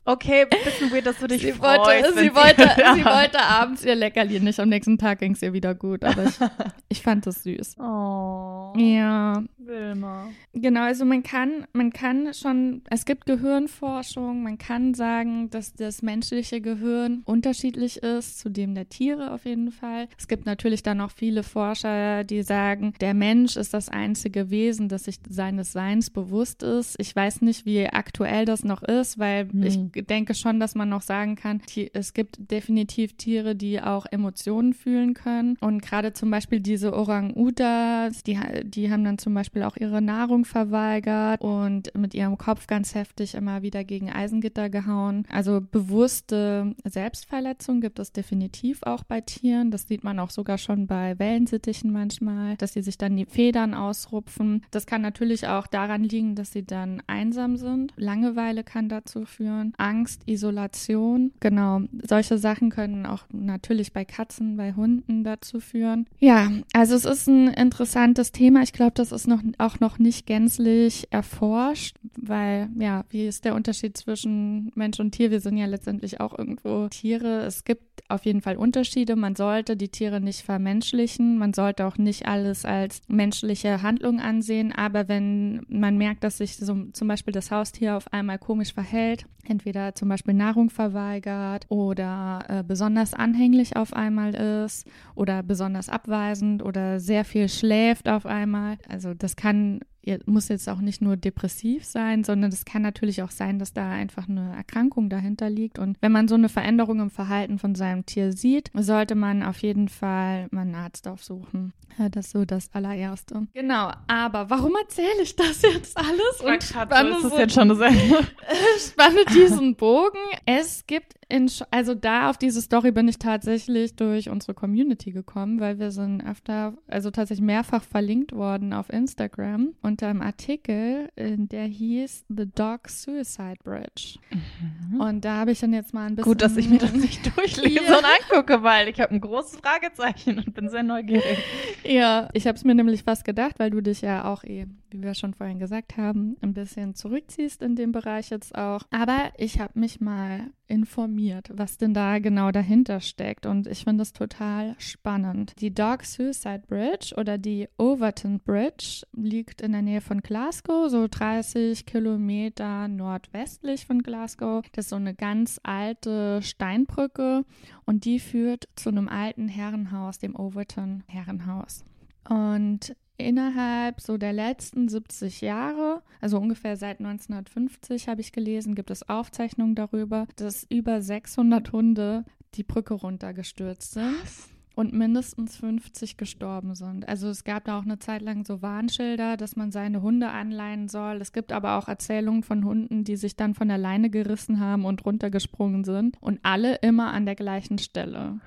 Okay, bisschen weird, dass du dich sie freust. Wollte, sie, wollte, ja. sie wollte abends ihr Leckerli nicht. Am nächsten Tag ging es ihr wieder gut, aber ich, ich fand es süß. Oh. Ja. Wilma. Genau, also man kann, man kann schon, es gibt Gehirnforschung, man kann sagen, dass das menschliche Gehirn unterschiedlich ist zu dem der Tiere auf jeden Fall. Es gibt natürlich dann auch viele Forscher, die sagen, der Mensch ist das einzige Wesen, das sich seines Seins bewusst ist. Ich weiß nicht, wie aktuell das noch ist, weil hm. ich denke schon, dass man noch sagen kann, es gibt definitiv Tiere, die auch Emotionen fühlen können. Und gerade zum Beispiel diese Orang-Utas, die, die haben dann zum Beispiel auch ihre Nahrung verweigert und mit ihrem Kopf ganz heftig immer wieder gegen Eisengitter gehauen. Also bewusste Selbstverletzung gibt es definitiv auch bei Tieren. Das sieht man auch sogar schon bei Wellensittichen manchmal, dass sie sich dann die Federn ausrupfen. Das kann natürlich auch daran liegen, dass sie dann einsam sind. Langeweile kann dazu führen. Angst, Isolation. Genau, solche Sachen können auch natürlich bei Katzen, bei Hunden dazu führen. Ja, also es ist ein interessantes Thema. Ich glaube, das ist noch, auch noch nicht gänzlich erforscht, weil, ja, wie ist der Unterschied zwischen Mensch und Tier? Wir sind ja letztendlich auch irgendwo Tiere. Es gibt auf jeden Fall Unterschiede. Man sollte die Tiere nicht vermenschlichen. Man sollte auch nicht alles als menschliche Handlung ansehen. Aber wenn man merkt, dass sich so, zum Beispiel das Haustier auf einmal komisch verhält, entweder zum Beispiel Nahrung verweigert oder äh, besonders anhänglich auf einmal ist oder besonders abweisend oder sehr viel schläft auf einmal. Also das kann muss jetzt auch nicht nur depressiv sein, sondern es kann natürlich auch sein, dass da einfach eine Erkrankung dahinter liegt. Und wenn man so eine Veränderung im Verhalten von seinem Tier sieht, sollte man auf jeden Fall mal einen Arzt aufsuchen. Ja, das ist so das allererste. Genau, aber warum erzähle ich das jetzt alles? Und spanne, ist das jetzt schon das Ende? spanne diesen Bogen. Es gibt in, also da auf diese Story bin ich tatsächlich durch unsere Community gekommen, weil wir sind öfter, also tatsächlich mehrfach verlinkt worden auf Instagram unter einem Artikel, der hieß The Dog Suicide Bridge. Mhm. Und da habe ich dann jetzt mal ein bisschen. Gut, dass ich mir das nicht durchlese Ja. und angucke, weil ich habe ein großes Fragezeichen und bin sehr neugierig. Ja, ich habe es mir nämlich fast gedacht, weil du dich ja auch eh, wie wir schon vorhin gesagt haben, ein bisschen zurückziehst in dem Bereich jetzt auch. Aber ich habe mich mal informiert, was denn da genau dahinter steckt und ich finde es total spannend. Die Dog Suicide Bridge oder die Overton Bridge liegt in der Nähe von Glasgow, so 30 Kilometer nordwestlich von Glasgow. Das ist so eine ganz alte Steinbrücke und die führt zu einem alten Herrenhaus, dem Overton Herrenhaus. Und innerhalb so der letzten 70 Jahre, also ungefähr seit 1950 habe ich gelesen, gibt es Aufzeichnungen darüber, dass über 600 Hunde die Brücke runtergestürzt sind und mindestens 50 gestorben sind. Also es gab da auch eine Zeit lang so Warnschilder, dass man seine Hunde anleihen soll. Es gibt aber auch Erzählungen von Hunden, die sich dann von der Leine gerissen haben und runtergesprungen sind und alle immer an der gleichen Stelle.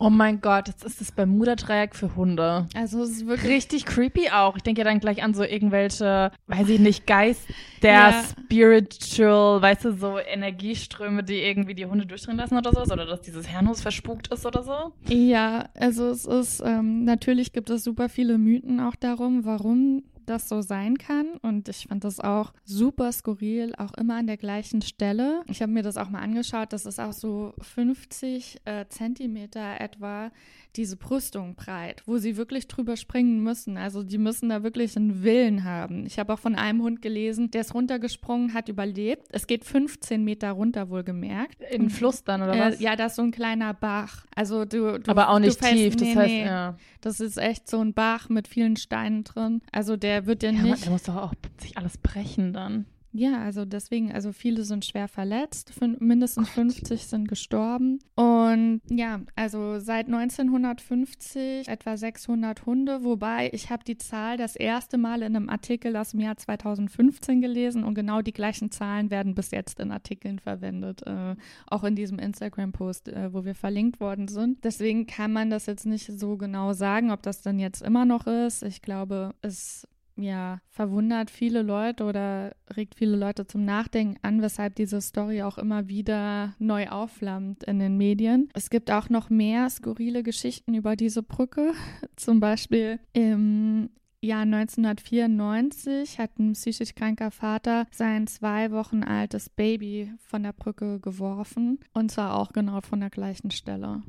Oh mein Gott, jetzt ist das Bermuda-Dreieck für Hunde. Also es ist wirklich Richtig creepy auch. Ich denke ja dann gleich an so irgendwelche, weiß ich nicht, Geist, der Ja. spiritual, weißt du, so Energieströme, die irgendwie die Hunde durchdrehen lassen oder so, oder dass dieses Herrenhaus verspukt ist oder so. Ja, also es ist, ähm, natürlich gibt es super viele Mythen auch darum, warum das so sein kann. Und ich fand das auch super skurril, auch immer an der gleichen Stelle. Ich habe mir das auch mal angeschaut, das ist auch so 50 äh, Zentimeter etwa diese Brüstung breit, wo sie wirklich drüber springen müssen. Also die müssen da wirklich einen Willen haben. Ich habe auch von einem Hund gelesen, der ist runtergesprungen, hat überlebt. Es geht 15 Meter runter, wohlgemerkt. In den Fluss dann, oder was? Äh, ja, das ist so ein kleiner Bach. Also du, du Aber auch nicht fällst- tief, das nee, heißt, nee. ja. Das ist echt so ein Bach mit vielen Steinen drin. Also der wird dir Ja, nicht. der muss doch auch sich alles brechen dann. Ja, also deswegen, also viele sind schwer verletzt, fün- mindestens 50 sind gestorben. Und ja, also seit 1950 etwa 600 Hunde, wobei ich habe die Zahl das erste Mal in einem Artikel aus dem Jahr 2015 gelesen und genau die gleichen Zahlen werden bis jetzt in Artikeln verwendet, äh, auch in diesem Instagram-Post, äh, wo wir verlinkt worden sind. Deswegen kann man das jetzt nicht so genau sagen, ob das dann jetzt immer noch ist. Ich glaube, es ja, verwundert viele Leute oder regt viele Leute zum Nachdenken an, weshalb diese Story auch immer wieder neu aufflammt in den Medien. Es gibt auch noch mehr skurrile Geschichten über diese Brücke. Zum Beispiel im Jahr 1994 hat ein psychisch kranker Vater sein zwei Wochen altes Baby von der Brücke geworfen und zwar auch genau von der gleichen Stelle.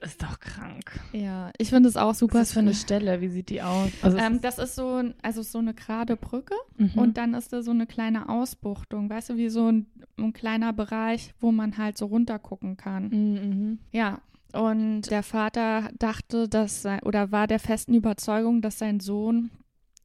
Das ist doch krank. Ja, ich finde es auch super. Was für eine Stelle? Wie sieht die aus? Also Ähm, das ist so, ein- also so eine gerade Brücke Mhm. und dann ist da so eine kleine Ausbuchtung, weißt du, wie so ein, ein kleiner Bereich, wo man halt so runtergucken kann. Mhm. Ja. Und der Vater dachte, dass sein, oder war der festen Überzeugung, dass sein Sohn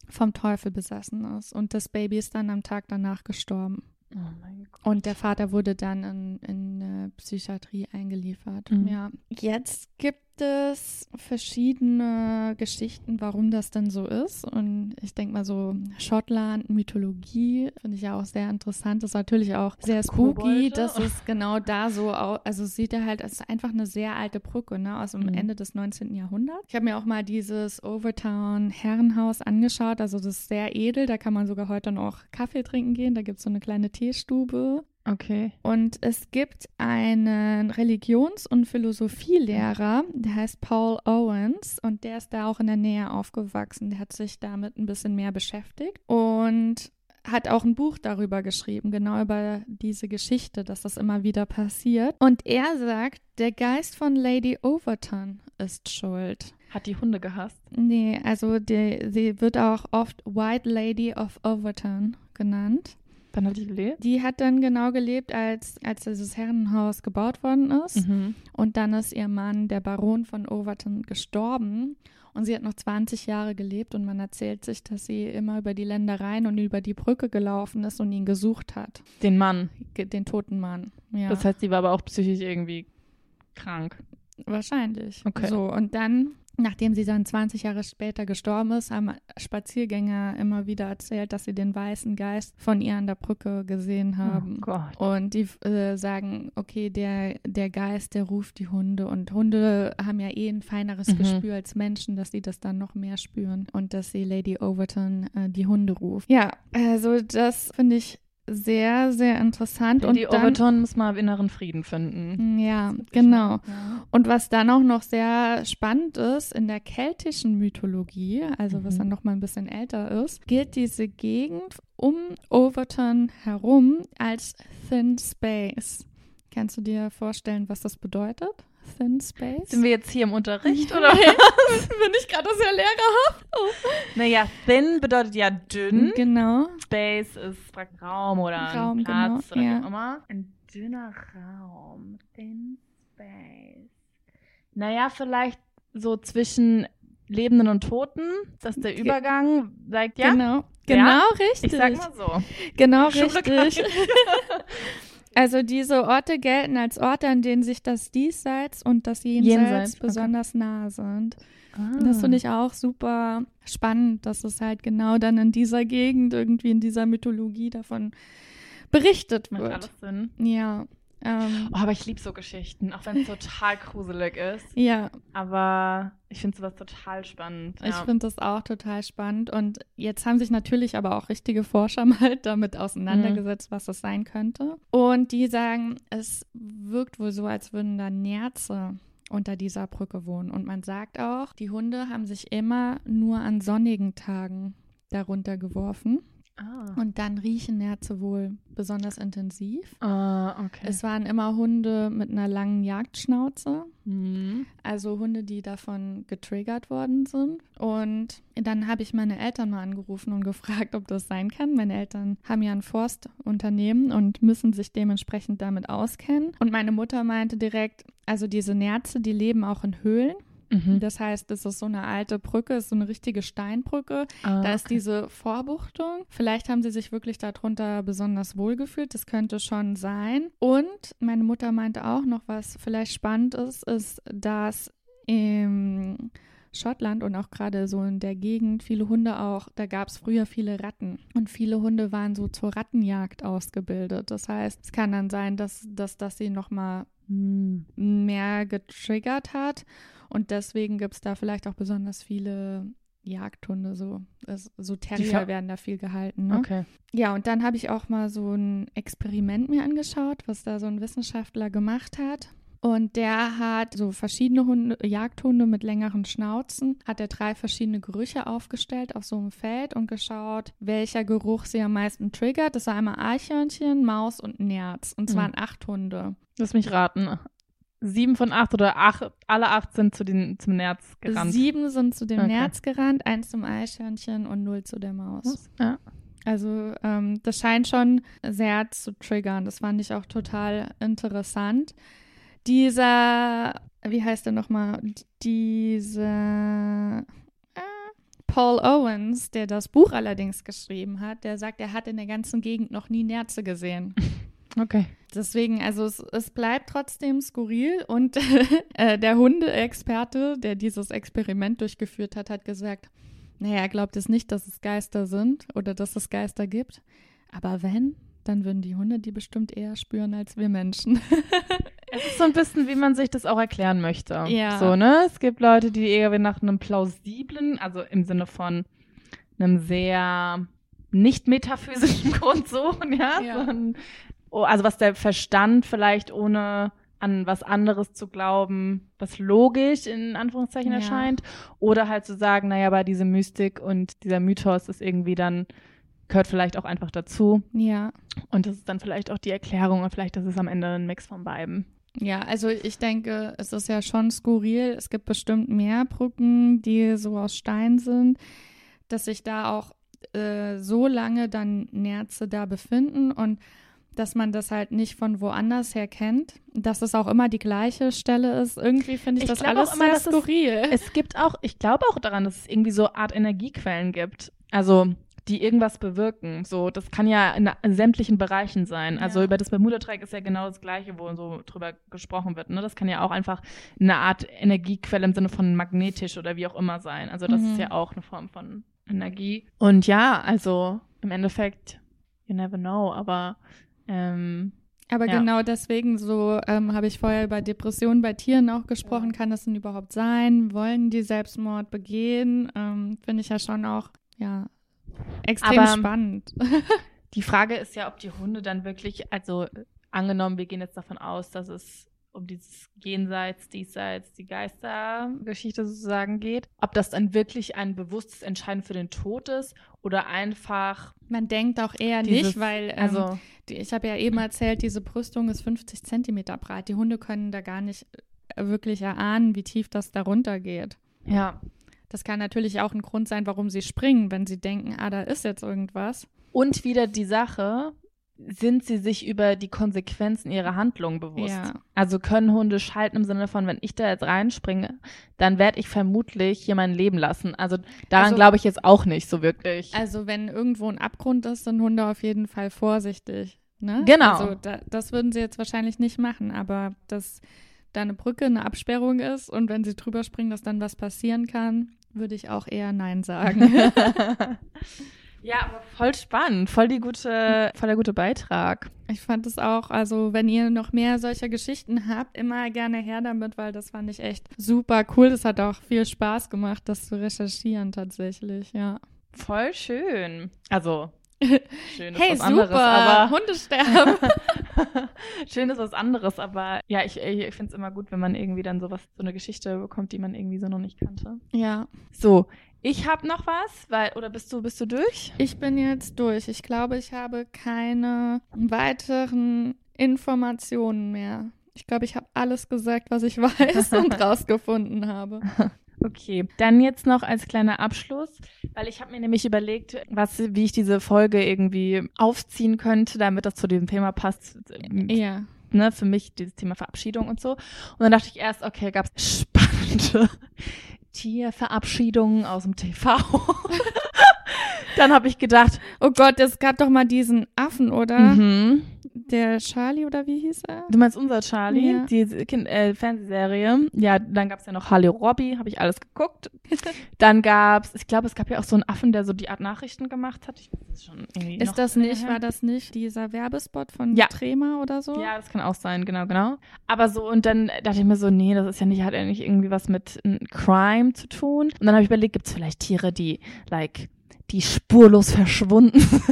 vom Teufel besessen ist. Und das Baby ist dann am Tag danach gestorben. Oh mein Gott. Und der Vater wurde dann in, in äh, Psychiatrie eingeliefert. Mhm. Ja. Jetzt gibt es verschiedene Geschichten, warum das denn so ist. Und ich denke mal so, Schottland, Mythologie, finde ich ja auch sehr interessant. Das ist natürlich auch sehr spooky. Das ist genau da so, au- also sieht er halt, es ist einfach eine sehr alte Brücke, ne, aus dem Mhm. Ende des 19. Jahrhunderts. Ich habe mir auch mal dieses Overtown Herrenhaus angeschaut. Also das ist sehr edel. Da kann man sogar heute noch Kaffee trinken gehen. Da gibt es so eine kleine Teestube. Okay. Und es gibt einen Religions- und Philosophielehrer, der heißt Paul Owens und der ist da auch in der Nähe aufgewachsen. Der hat sich damit ein bisschen mehr beschäftigt und hat auch ein Buch darüber geschrieben, genau über diese Geschichte, dass das immer wieder passiert. Und er sagt, der Geist von Lady Overton ist schuld. Hat die Hunde gehasst? Nee, also die, sie wird auch oft White Lady of Overton genannt. Dann hat die gelebt? Die hat dann genau gelebt, als, als dieses Herrenhaus gebaut worden ist. Mhm. Und dann ist ihr Mann, der Baron von Overton, gestorben. Und sie hat noch 20 Jahre gelebt und man erzählt sich, dass sie immer über die Ländereien und über die Brücke gelaufen ist und ihn gesucht hat. Den Mann. Den toten Mann. Ja, Das heißt, die war aber auch psychisch irgendwie krank. wahrscheinlich. Okay. So, und dann, nachdem sie dann 20 Jahre später gestorben ist, haben Spaziergänger immer wieder erzählt, dass sie den weißen Geist von ihr an der Brücke gesehen haben. Oh Gott. Und die äh, sagen, okay, der, der Geist, der ruft die Hunde. Und Hunde haben ja eh ein feineres Mhm. Gespür als Menschen, dass sie das dann noch mehr spüren. Und dass sie Lady Overton äh, die Hunde ruft. Ja, also das finde ich sehr, sehr interessant. Und die dann, Overton muss mal inneren Frieden finden. Ja, genau. Ja. Und was dann auch noch sehr spannend ist, in der keltischen Mythologie, also was Mhm. dann noch mal ein bisschen älter ist, gilt diese Gegend um Overton herum als Thin Space. Kannst du dir vorstellen, was das bedeutet? Thin Space? Sind wir jetzt hier im Unterricht oder? Bin ich gerade sehr lehrerhaft? naja, thin bedeutet ja dünn. Genau. Space ist Raum oder ein Raum, Platz genau, oder ja. wie auch immer. Ein dünner Raum. Thin Space. Naja, vielleicht so zwischen Lebenden und Toten, dass der Übergang sagt, ja, Genau. Genau, richtig. ich sag mal so. Genau, Schule richtig. Also diese Orte gelten als Orte, an denen sich das Diesseits und das Jenseits, Jenseits, okay. besonders nahe sind. Ah. Das finde ich auch super spannend, dass es halt genau dann in dieser Gegend, irgendwie in dieser Mythologie davon berichtet Macht wird. alles Sinn. Ja. Ähm, Oh, aber ich liebe so Geschichten, auch wenn es total gruselig ist. ja, Aber ich finde sowas total spannend. ich ja. finde das auch total spannend. Und jetzt haben sich natürlich aber auch richtige Forscher mal damit auseinandergesetzt, was das sein könnte. Und die sagen, es wirkt wohl so, als würden da Nerze unter dieser Brücke wohnen. Und man sagt auch, die Hunde haben sich immer nur an sonnigen Tagen darunter geworfen. Ah. Und dann riechen Nerze wohl besonders intensiv. Ah, okay. Es waren immer Hunde mit einer langen Jagdschnauze. Mhm. Also Hunde, die davon getriggert worden sind. Und dann habe ich meine Eltern mal angerufen und gefragt, ob das sein kann. Meine Eltern haben ja ein Forstunternehmen und müssen sich dementsprechend damit auskennen. Und meine Mutter meinte direkt, also diese Nerze, die leben auch in Höhlen. Mhm. Das heißt, es ist so eine alte Brücke, ist so eine richtige Steinbrücke. Ah, Da ist okay. diese Vorbuchtung. Vielleicht haben sie sich wirklich darunter besonders wohl gefühlt. Das könnte schon sein. Und meine Mutter meinte auch noch, was vielleicht spannend ist, ist, dass im Schottland und auch gerade so in der Gegend viele Hunde auch, da gab es früher viele Ratten und viele Hunde waren so zur Rattenjagd ausgebildet. Das heißt, es kann dann sein, dass, dass das sie nochmal Hm. mehr getriggert hat. Und deswegen gibt es da vielleicht auch besonders viele Jagdhunde, so, so Terrier werden da viel gehalten. Ne? Okay. Ja, und dann habe ich auch mal so ein Experiment mir angeschaut, was da so ein Wissenschaftler gemacht hat. Und der hat so verschiedene Hunde, Jagdhunde mit längeren Schnauzen, hat er drei verschiedene Gerüche aufgestellt auf so einem Feld und geschaut, welcher Geruch sie am meisten triggert. Das war einmal Eichhörnchen, Maus und Nerz. Und es Mhm. waren acht Hunde. Lass mich raten. Sieben von acht oder acht, alle acht sind zu den, zum Nerz gerannt. Sieben sind zu dem Okay. Nerz gerannt, eins zum Eichhörnchen und null zu der Maus. Ja. Also ähm, das scheint schon sehr zu triggern. Das fand ich auch total interessant. Dieser, wie heißt der nochmal? Dieser äh, Paul Owens, der das Buch allerdings geschrieben hat, der sagt, er hat in der ganzen Gegend noch nie Nerze gesehen. Okay. Deswegen, also es, es bleibt trotzdem skurril und äh, der Hundeexperte, der dieses Experiment durchgeführt hat, hat gesagt, naja, er glaubt es nicht, dass es Geister sind oder dass es Geister gibt. Aber wenn, dann würden die Hunde die bestimmt eher spüren als wir Menschen. Es ist so ein bisschen, wie man sich das auch erklären möchte. Ja. So, ne? Es gibt Leute, die eher nach einem plausiblen, also im Sinne von einem sehr nicht metaphysischen Grund suchen, ja. Ja. Sondern, also was der Verstand vielleicht ohne an was anderes zu glauben, was logisch in Anführungszeichen Ja. erscheint. Oder halt zu sagen, naja, aber diese Mystik und dieser Mythos ist irgendwie dann, gehört vielleicht auch einfach dazu. ja. Und das ist dann vielleicht auch die Erklärung und vielleicht ist es am Ende ein Mix von beiden. Ja, also ich denke, es ist ja schon skurril. Es gibt bestimmt mehr Brücken, die so aus Stein sind, dass sich da auch äh, so lange dann Nerze da befinden und dass man das halt nicht von woanders her kennt, dass es auch immer die gleiche Stelle ist. Irgendwie finde ich, Ich das alles immer, sehr dass es- skurril. Es gibt auch, ich glaube auch daran, dass es irgendwie so Art Energiequellen gibt. Also die irgendwas bewirken. So, das kann ja in sämtlichen Bereichen sein. Also Ja. über das Bermuda-Dreieck ist ja genau das Gleiche, wo so drüber gesprochen wird. Ne? Das kann ja auch einfach eine Art Energiequelle im Sinne von magnetisch oder wie auch immer sein. Also das Mhm. ist ja auch eine Form von Energie. Und ja, also im Endeffekt, you never know, aber ähm, Aber Ja. genau deswegen, so ähm, habe ich vorher über Depressionen bei Tieren auch gesprochen. Kann das denn überhaupt sein? Wollen die Selbstmord begehen? Ähm, Finde ich ja schon auch, ja, extrem Aber- spannend. Die Frage ist ja, ob die Hunde dann wirklich, also angenommen, wir gehen jetzt davon aus, dass es um dieses Jenseits, Diesseits, die Geistergeschichte sozusagen geht, ob das dann wirklich ein bewusstes Entscheiden für den Tod ist oder einfach. Man denkt auch eher Dieses- nicht, weil ähm, Also, ich habe ja eben erzählt, diese Brüstung ist 50 Zentimeter breit. Die Hunde können da gar nicht äh, wirklich erahnen, wie tief das darunter geht. ja. Das kann natürlich auch ein Grund sein, warum sie springen, wenn sie denken, ah, da ist jetzt irgendwas. Und wieder die Sache, sind sie sich über die Konsequenzen ihrer Handlungen bewusst? Ja. Also können Hunde schalten im Sinne von, wenn ich da jetzt reinspringe, dann werde ich vermutlich jemanden leben lassen. Also daran Also- glaube ich jetzt auch nicht so wirklich. Also wenn irgendwo ein Abgrund ist, sind Hunde auf jeden Fall vorsichtig. Ne? Genau. Also da, das würden sie jetzt wahrscheinlich nicht machen, aber dass da eine Brücke, eine Absperrung ist und wenn sie drüber springen, dass dann was passieren kann, würde ich auch eher Nein sagen. ja, aber voll spannend, voll die gute, voll der gute Beitrag. ich fand es auch, also wenn ihr noch mehr solcher Geschichten habt, immer gerne her damit, weil das fand ich echt super cool. Das hat auch viel Spaß gemacht, das zu recherchieren tatsächlich, ja. Voll schön. Also schön ist Hey, was super, anderes, aber Hunde sterben. schön ist was anderes, aber ja, ich, ich finde es immer gut, wenn man irgendwie dann sowas, so eine Geschichte bekommt, die man irgendwie so noch nicht kannte. ja, So, ich habe noch was, weil oder bist du bist du durch? Ich bin jetzt durch. Ich glaube, ich habe keine weiteren Informationen mehr. Ich glaube, ich habe alles gesagt, was ich weiß und rausgefunden habe. Okay, dann jetzt noch als kleiner Abschluss, weil ich habe mir nämlich überlegt, was, wie ich diese Folge irgendwie aufziehen könnte, damit das zu diesem Thema passt. Ja. Ne, für mich dieses Thema Verabschiedung und so. Und dann dachte ich erst, okay, gab es spannende Tierverabschiedungen aus dem TV. dann habe ich gedacht, Oh Gott, es gab doch mal diesen Affen, oder? mhm. Der Charlie, oder wie hieß er? du meinst unser Charlie, Ja. die kind, äh, Fernsehserie. Ja, dann gab es ja noch Harley Robbie, habe ich alles geguckt. dann gab's, ich glaube, es gab ja auch so einen Affen, der so die Art Nachrichten gemacht hat. Ich weiß ist schon irgendwie Ist das nicht, war das nicht dieser Werbespot von Ja. Trema oder so? Ja, das kann auch sein, genau, genau. Aber so, und dann dachte ich mir so, nee, das ist ja nicht, hat ja nicht irgendwie was mit Crime zu tun. Und dann habe ich überlegt, gibt es vielleicht Tiere, die, like, die spurlos verschwunden sind?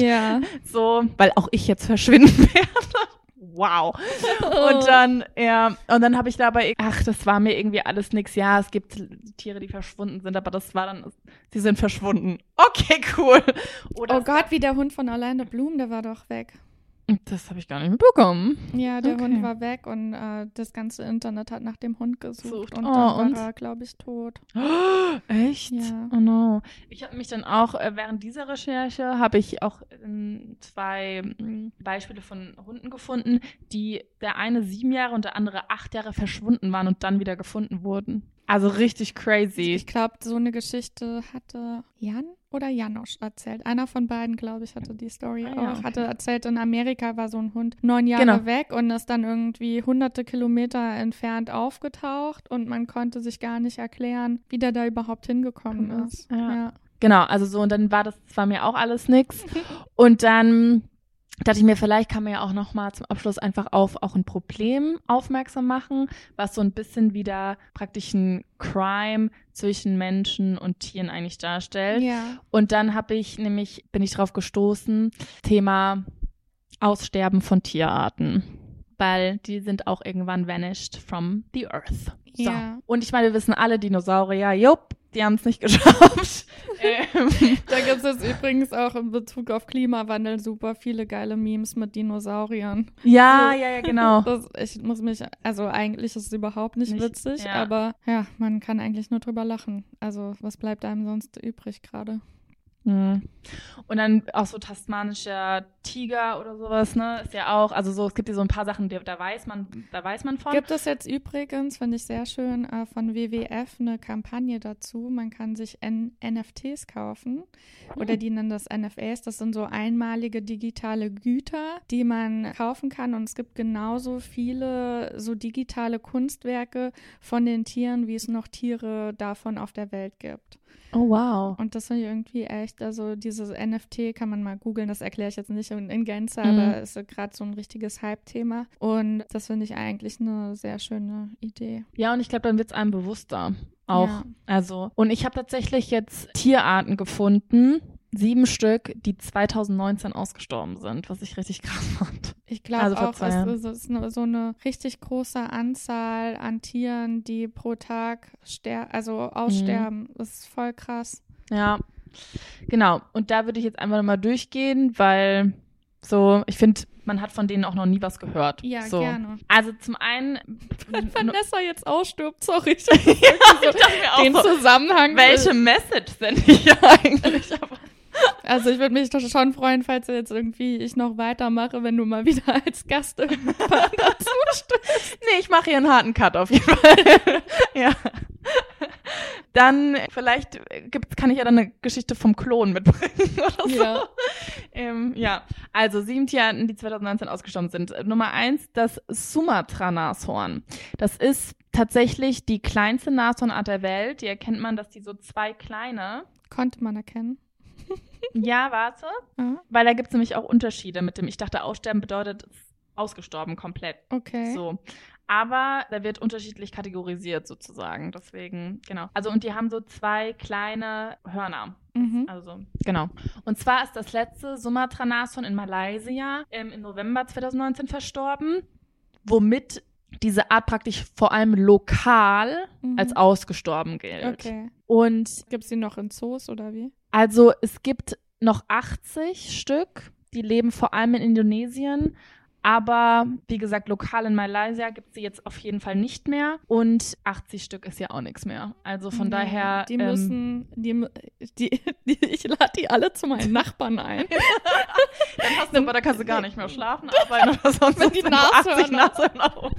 Ja. so, weil auch ich jetzt verschwinden werde. Wow. Und dann, ja, und dann habe ich dabei, ach, das war mir irgendwie alles nix. Ja, es gibt Tiere, die verschwunden sind, aber das war dann, sie sind verschwunden. Okay, cool. Oder Oh Gott, wie der Hund von Orlando Bloom, der war doch weg. Das habe ich gar nicht mitbekommen. Ja, der Okay. Hund war weg und äh, das ganze Internet hat nach dem Hund gesucht Sucht. und Oh, dann war er, glaube ich, tot. Echt? Ja. Oh no. Ich habe mich dann auch, äh, während dieser Recherche, habe ich auch ähm, zwei mm, Beispiele von Hunden gefunden, die der eine sieben Jahre und der andere acht Jahre verschwunden waren und dann wieder gefunden wurden. Also richtig crazy. Ich glaube, so eine Geschichte hatte Jan oder Janosch erzählt. Einer von beiden, glaube ich, hatte die Story Ah, auch. ja, okay. Hatte erzählt, in Amerika war so ein Hund neun Jahre Genau. weg und ist dann irgendwie hunderte Kilometer entfernt aufgetaucht und man konnte sich gar nicht erklären, wie der da überhaupt hingekommen Gekommen ist. ist, ja. Genau, also so, und dann war das zwar mir auch alles nix. Und dann dachte ich mir, vielleicht kann man ja auch noch mal zum Abschluss einfach auf auch ein Problem aufmerksam machen, was so ein bisschen wieder praktisch ein Crime zwischen Menschen und Tieren eigentlich darstellt. Ja. Und dann habe ich nämlich, bin ich drauf gestoßen, Thema Aussterben von Tierarten. Weil die sind auch irgendwann vanished from the earth. So. Ja. Und ich meine, wir wissen alle, Dinosaurier, jupp, die haben es nicht geschafft. ähm, Da gibt es jetzt übrigens auch in Bezug auf Klimawandel super viele geile Memes mit Dinosauriern. ja, So. ja, ja, genau. Das, ich muss mich, also eigentlich ist es überhaupt nicht, Nicht- witzig, ja. aber ja, man kann eigentlich nur drüber lachen. Also was bleibt einem sonst übrig gerade? Mhm. Und dann auch so tasmanischer Tiger oder sowas, ne? Ist ja auch, also so, es gibt ja so ein paar Sachen, die, da weiß man, da weiß man von. Gibt es jetzt übrigens, finde ich sehr schön, äh, von WWF eine Kampagne dazu. Man kann sich N NFTs kaufen oder die nennen das NFAs. Das sind so einmalige digitale Güter, die man kaufen kann. Und es gibt genauso viele so digitale Kunstwerke von den Tieren, wie es noch Tiere davon auf der Welt gibt. Oh, wow. Und das finde ich irgendwie echt, also dieses NFT kann man mal googeln, das erkläre ich jetzt nicht in, in Gänze, Mhm. aber ist gerade so ein richtiges Hype-Thema. Und das finde ich eigentlich eine sehr schöne Idee. Ja, und ich glaube, dann wird es einem bewusster auch. Ja. Also, und ich habe tatsächlich jetzt Tierarten gefunden, sieben Stück, die 2019 ausgestorben sind, was ich richtig krass fand. Ich glaube Also auch, es ist, eine, so eine richtig große Anzahl an Tieren, die pro Tag ster also aussterben. Das ist voll krass. Ja, genau. Und da würde ich jetzt einfach nochmal durchgehen, weil so, ich finde, man hat von denen auch noch nie was gehört. Ja, so. gerne. Also zum einen Wenn Vanessa jetzt ausstirbt, sorry. Ich ich dachte mir auch den so, Zusammenhang. welche Message sende ich eigentlich? Aber Also ich würde mich doch schon freuen, falls du jetzt irgendwie ich noch weitermache, wenn du mal wieder als Gast irgendwann dazu stimmst. nee, ich mache hier einen harten Cut auf jeden Fall. ja. Dann vielleicht gibt's, kann ich ja dann eine Geschichte vom Klon mitbringen oder so. Ja. Ähm, ja, also sieben Tierarten, die 2019 ausgestorben sind. Nummer eins, das Sumatra-Nashorn. Das ist tatsächlich die kleinste Nashornart der Welt. Die erkennt man, dass die so zwei kleine. Konnte man erkennen. Ja, warte. Ah, Weil da gibt's nämlich auch Unterschiede mit dem. Ich dachte, aussterben bedeutet ausgestorben komplett. okay. So. Aber da wird unterschiedlich kategorisiert sozusagen. Deswegen, genau. Also, und die haben so zwei kleine Hörner. Mhm. Also, genau. Und zwar ist das letzte Sumatra-Nashorn in Malaysia ähm, im November 2019 verstorben, womit diese Art praktisch vor allem lokal Mhm. als ausgestorben gilt. Okay. Und Gibt es die noch in Zoos oder wie? also es gibt noch 80 Stück, die leben vor allem in Indonesien. Aber wie gesagt, lokal in Malaysia gibt es sie jetzt auf jeden Fall nicht mehr. Und 80 Stück ist ja auch nichts mehr. Also von Nee, daher. Die ähm, müssen, die, die, die, ich lade die alle zu meinen Nachbarn ein. Dann hast du, aber da kannst du gar nicht mehr schlafen, arbeiten oder sonst Wenn die du 80 Nashörner- Nashörner auch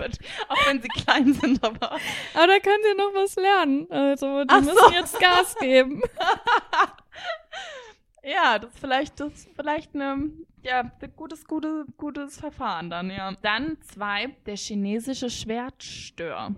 wenn sie klein sind, aber. Aber da können sie noch was lernen. Also, die Ach so. müssen jetzt Gas geben. Ja, das ist vielleicht, das ist vielleicht eine, ja, ein gutes, gutes, gutes Verfahren dann, ja. Dann zwei, der chinesische Schwertstör.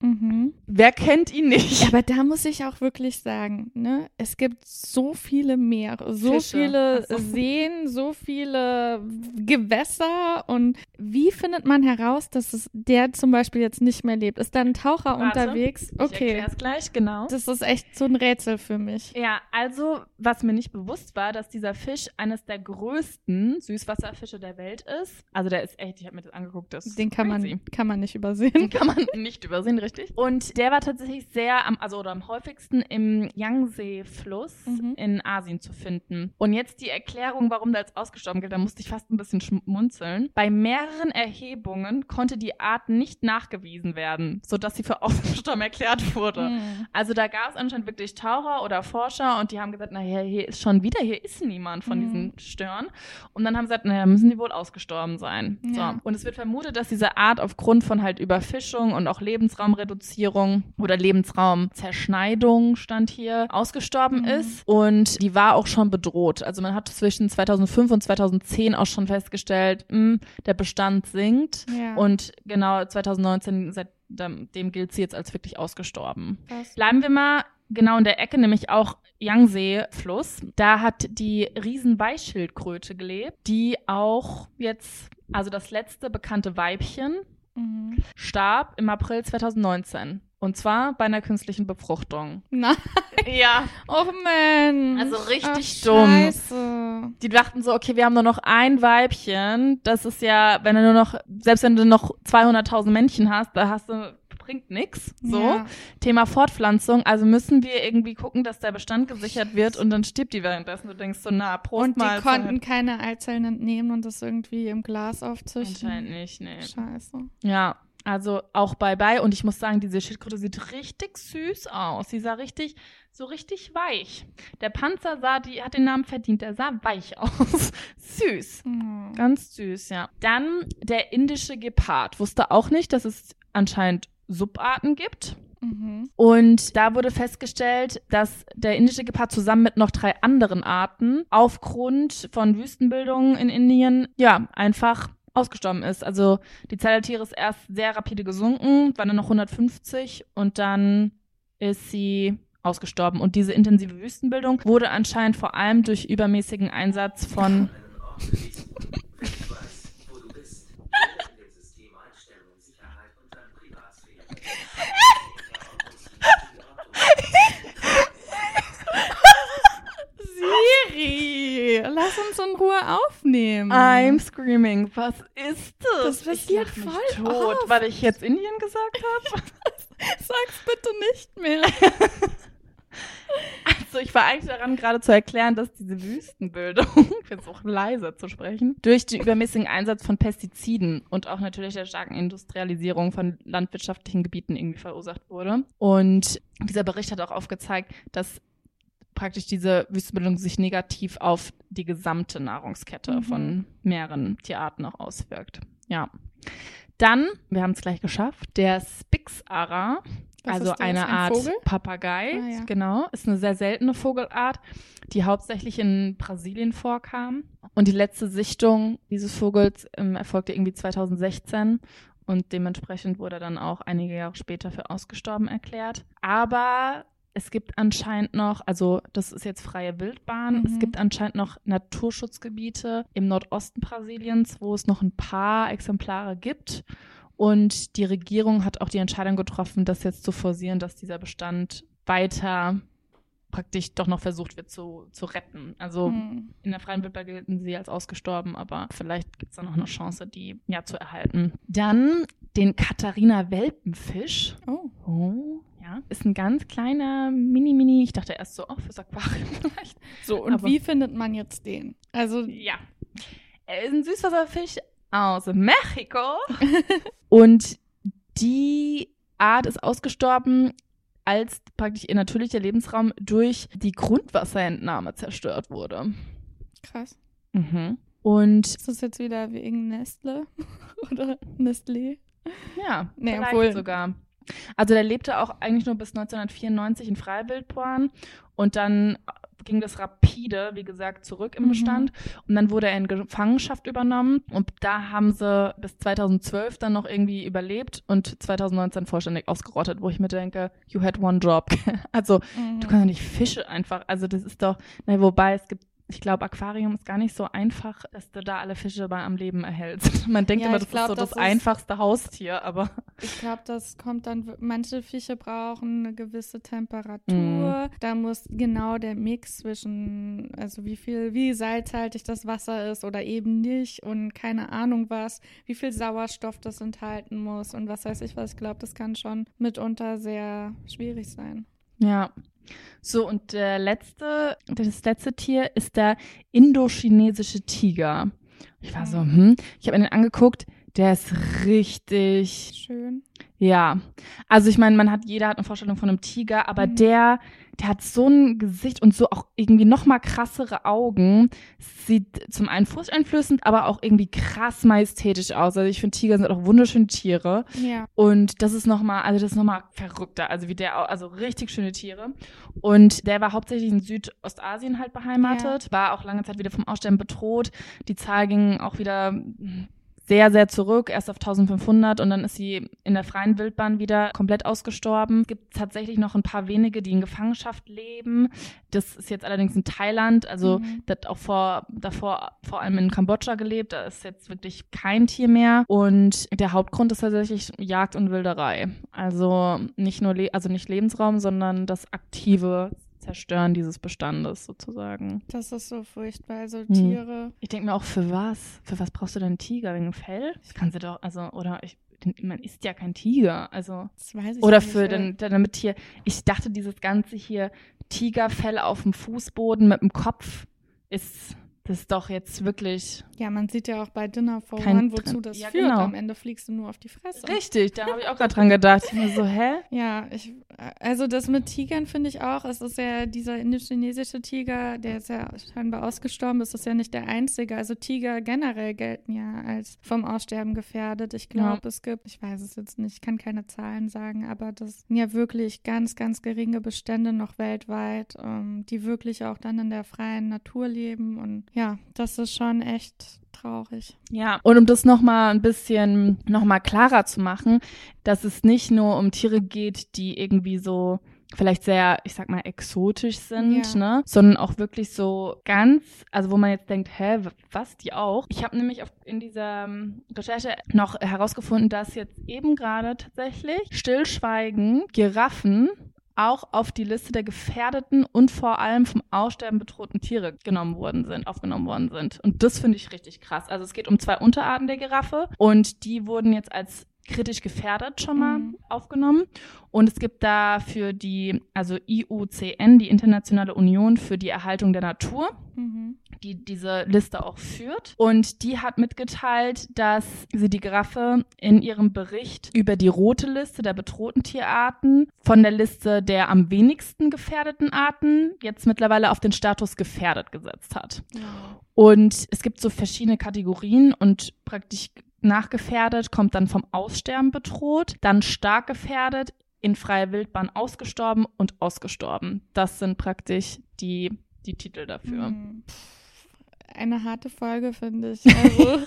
Mhm. Wer kennt ihn nicht? Aber da muss ich auch wirklich sagen, ne, es gibt so viele Meere, so Fische. viele Ach so. Seen, so viele Gewässer und wie findet man heraus, dass es der zum Beispiel jetzt nicht mehr lebt? Ist da ein Taucher Warte, unterwegs? Ich Okay, erklär's gleich, genau. das ist echt so ein Rätsel für mich. Ja, also, was mir nicht bewusst war, dass dieser Fisch eines der größten Süßwasserfische der Welt ist. Also, der ist echt, ich habe mir das angeguckt, das Den kann man, kann man nicht Den übersehen. kann man nicht übersehen, richtig? Und der war tatsächlich sehr am, also oder am häufigsten im Yangtze-Fluss Mhm. in Asien zu finden. Und jetzt die Erklärung, warum der als ausgestorben gilt, da musste ich fast ein bisschen schmunzeln. Bei mehreren Erhebungen konnte die Art nicht nachgewiesen werden, sodass sie für ausgestorben erklärt wurde. Mhm. Also da gab es anscheinend wirklich Taucher oder Forscher und die haben gesagt, naja, hier ist schon wieder, hier ist niemand von Mhm. diesen Stören. Und dann haben sie gesagt, naja, müssen die wohl ausgestorben sein. Ja. So. Und es wird vermutet, dass diese Art aufgrund von halt Überfischung und auch Lebensraumreduzierung oder Lebensraumzerschneidung stand hier ausgestorben Mhm. ist. Und die war auch schon bedroht. Also man hat zwischen 2005 und 2010 auch schon festgestellt, mh, der Bestand sinkt. Ja. Und genau 2019, seitdem gilt sie jetzt als wirklich ausgestorben. Krass. Bleiben wir mal genau in der Ecke, nämlich auch Yangtze-Fluss. Da hat die Riesenweißschildkröte gelebt, die auch jetzt, also das letzte bekannte Weibchen, Mhm. starb im April 2019. Und zwar bei einer künstlichen Befruchtung. Nein. Ja. Oh Mensch. Also richtig Ach, dumm. Scheiße. Die dachten so, okay, wir haben nur noch ein Weibchen. Das ist ja, wenn du nur noch, selbst wenn du noch 200.000 Männchen hast, da hast du, bringt nix. So. Ja. Thema Fortpflanzung. Also müssen wir irgendwie gucken, dass der Bestand gesichert wird und dann stirbt die währenddessen. Du denkst so, na, Prost Und die Mahlzeit. konnten keine Eizellen entnehmen und das irgendwie im Glas aufzüchten. Anscheinend nicht, nee. Scheiße. Ja, also auch bye-bye. Und ich muss sagen, diese Schildkröte sieht richtig süß aus. Sie sah richtig, so richtig weich. Der Panzer sah, die hat den Namen verdient. Der sah weich aus. süß. Oh. Ganz süß, ja. Dann der indische Gepard. Wusste auch nicht, dass es anscheinend Subarten gibt. Mhm. Und da wurde festgestellt, dass der indische Gepard zusammen mit noch drei anderen Arten aufgrund von Wüstenbildungen in Indien, ja, einfach ausgestorben ist. Also die Zahl der Tiere ist erst sehr rapide gesunken, waren dann noch 150 und dann ist sie ausgestorben. Und diese intensive Wüstenbildung wurde anscheinend vor allem durch übermäßigen Einsatz von Siri! ganz in Ruhe aufnehmen. I'm screaming. Was ist das? Das passiert ich voll tot, oft. weil ich jetzt Indien gesagt habe. Sag's bitte nicht mehr. Also ich war eigentlich daran, gerade zu erklären, dass diese Wüstenbildung, ich auch leiser zu sprechen, durch den übermäßigen Einsatz von Pestiziden und auch natürlich der starken Industrialisierung von landwirtschaftlichen Gebieten irgendwie verursacht wurde. Und dieser Bericht hat auch aufgezeigt, dass praktisch diese Wüstenbildung sich negativ auf die gesamte Nahrungskette Mhm. von mehreren Tierarten auch auswirkt. Ja. Dann, wir haben es gleich geschafft, der Spix-Ara, also eine Ein Art Vogel? Papagei, Ah, ja. genau, ist eine sehr seltene Vogelart, die hauptsächlich in Brasilien vorkam. Und die letzte Sichtung dieses Vogels ähm, erfolgte irgendwie 2016 und dementsprechend wurde er dann auch einige Jahre später für ausgestorben erklärt. Aber es gibt anscheinend noch, also das ist jetzt freie Wildbahn, Mhm. es gibt anscheinend noch Naturschutzgebiete im Nordosten Brasiliens, wo es noch ein paar Exemplare gibt. Und die Regierung hat auch die Entscheidung getroffen, das jetzt zu forcieren, dass dieser Bestand weiter praktisch doch noch versucht wird zu, zu retten. Also Hm. in der freien Wildbahn gelten sie als ausgestorben, aber vielleicht gibt es da noch eine Chance, die ja zu erhalten. Dann den Katharina Welpenfisch. Oh. Oh, ja. Ist ein ganz kleiner Mini-Mini. Ich dachte erst so, oh, fürs Aquarium vielleicht. So, und Aber- wie findet man jetzt den? Also, Ja. Er ist ein Süßwasserfisch aus Mexiko. Und die Art ist ausgestorben, als praktisch ihr natürlicher Lebensraum durch die Grundwasserentnahme zerstört wurde. krass. Mhm. Und Ist das jetzt wieder wegen Nestle oder Nestlé? ja, Nee, vielleicht obwohl- sogar. Also der lebte auch eigentlich nur bis 1994 in Freiwildbahn und dann ging das rapide, wie gesagt, zurück im Mhm. Bestand. Und dann wurde er in Gefangenschaft übernommen. Und da haben sie bis 2012 dann noch irgendwie überlebt und 2019 vollständig ausgerottet, wo ich mir denke, you had one job. also, Mhm. du kannst doch nicht Fische einfach, also das ist doch, na, wobei es gibt, ich glaube, Aquarium ist gar nicht so einfach, dass du da alle Fische bei am Leben erhältst. Man denkt Ja, immer, das glaub, ist so das das einfachste Haustier, aber Ich glaube, das kommt dann, manche Fische brauchen eine gewisse. Temperatur. Da muss genau der Mix zwischen, also wie viel, wie salzhaltig das Wasser ist oder eben nicht und keine Ahnung was, wie viel Sauerstoff das enthalten muss und was weiß ich was. Ich glaube, das kann schon mitunter sehr schwierig sein. Ja. So, und der letzte, das letzte Tier ist der indochinesische Tiger. Ich war so, hm, ich habe mir den angeguckt, der ist richtig, Schön. ja. Also ich meine, man hat, jeder hat eine Vorstellung von einem Tiger, aber Mhm. der, der hat so ein Gesicht und so auch irgendwie noch mal krassere Augen. Sieht zum einen furchteinflößend, aber auch irgendwie krass majestätisch aus. Also ich finde, Tiger sind auch wunderschöne Tiere. Ja. Und das ist nochmal, also das ist nochmal verrückter, also wie der, also richtig schöne Tiere. Und der war hauptsächlich in Südostasien halt beheimatet, war auch lange Zeit wieder vom Aussterben bedroht. Die Zahl ging auch wieder mm, sehr, sehr zurück, erst auf 1500 und dann ist sie in der freien Wildbahn wieder komplett ausgestorben. Es gibt tatsächlich noch ein paar wenige, die in Gefangenschaft leben. Das ist jetzt allerdings in Thailand, also Mhm. hat auch vor, davor vor allem in Kambodscha gelebt. Da ist jetzt wirklich kein Tier mehr. Und der Hauptgrund ist tatsächlich Jagd und Wilderei. Also nicht nur, also nicht Lebensraum, sondern das aktive Zerstören dieses Bestandes sozusagen. Das ist so furchtbar. Also Hm. Tiere. Ich denke mir auch, für was? Für was brauchst du denn einen Tiger? Wegen dem Fell? Das kannst du doch, also, oder ich, man isst ja kein Tiger. Also. Das weiß ich Oder nicht, für weil- den, damit hier, ich dachte, dieses ganze hier Tigerfell auf dem Fußboden mit dem Kopf ist, das ist doch jetzt wirklich Ja, man sieht ja auch bei Dinner for One, wozu Trend. das Ja, führt. genau. Am Ende fliegst du nur auf die Fresse. richtig. Da habe ich auch gerade dran gedacht. Ich mir so, hä? Ja, ich, also das mit Tigern finde ich auch. Es ist ja dieser indochinesische Tiger, der ist ja scheinbar ausgestorben. Das ist ja nicht der einzige. Also Tiger generell gelten ja als vom Aussterben gefährdet. Ich glaube, Ja. es gibt, ich weiß es jetzt nicht, ich kann keine Zahlen sagen, aber das sind ja wirklich ganz, ganz geringe Bestände noch weltweit, ähm, die wirklich auch dann in der freien Natur leben. Und ja, das ist schon echt traurig. Ja, und um das nochmal ein bisschen nochmal klarer zu machen, dass es nicht nur um Tiere geht, die irgendwie so vielleicht sehr, ich sag mal, exotisch sind, Ja. ne? Sondern auch wirklich so ganz, also wo man jetzt denkt, hä, was, die auch? Ich habe nämlich auf, in dieser ähm, Recherche noch herausgefunden, dass jetzt eben gerade tatsächlich stillschweigen Giraffen auch auf die Liste der gefährdeten und vor allem vom Aussterben bedrohten Tiere genommen worden sind, aufgenommen worden sind. Und das finde ich richtig krass. Also es geht um zwei Unterarten der Giraffe und die wurden jetzt als kritisch gefährdet schon mal Mhm. aufgenommen. Und es gibt da für die, also IUCN, die Internationale Union für die Erhaltung der Natur, Mhm. die diese Liste auch führt. Und die hat mitgeteilt, dass sie die Giraffe in ihrem Bericht über die rote Liste der bedrohten Tierarten von der Liste der am wenigsten gefährdeten Arten jetzt mittlerweile auf den Status gefährdet gesetzt hat. Ja. Und es gibt so verschiedene Kategorien und praktisch nachgefährdet kommt dann vom Aussterben bedroht, dann stark gefährdet, in freier Wildbahn ausgestorben und ausgestorben. Das sind praktisch die, die Titel dafür. Mhm. Eine harte Folge, finde ich. Also,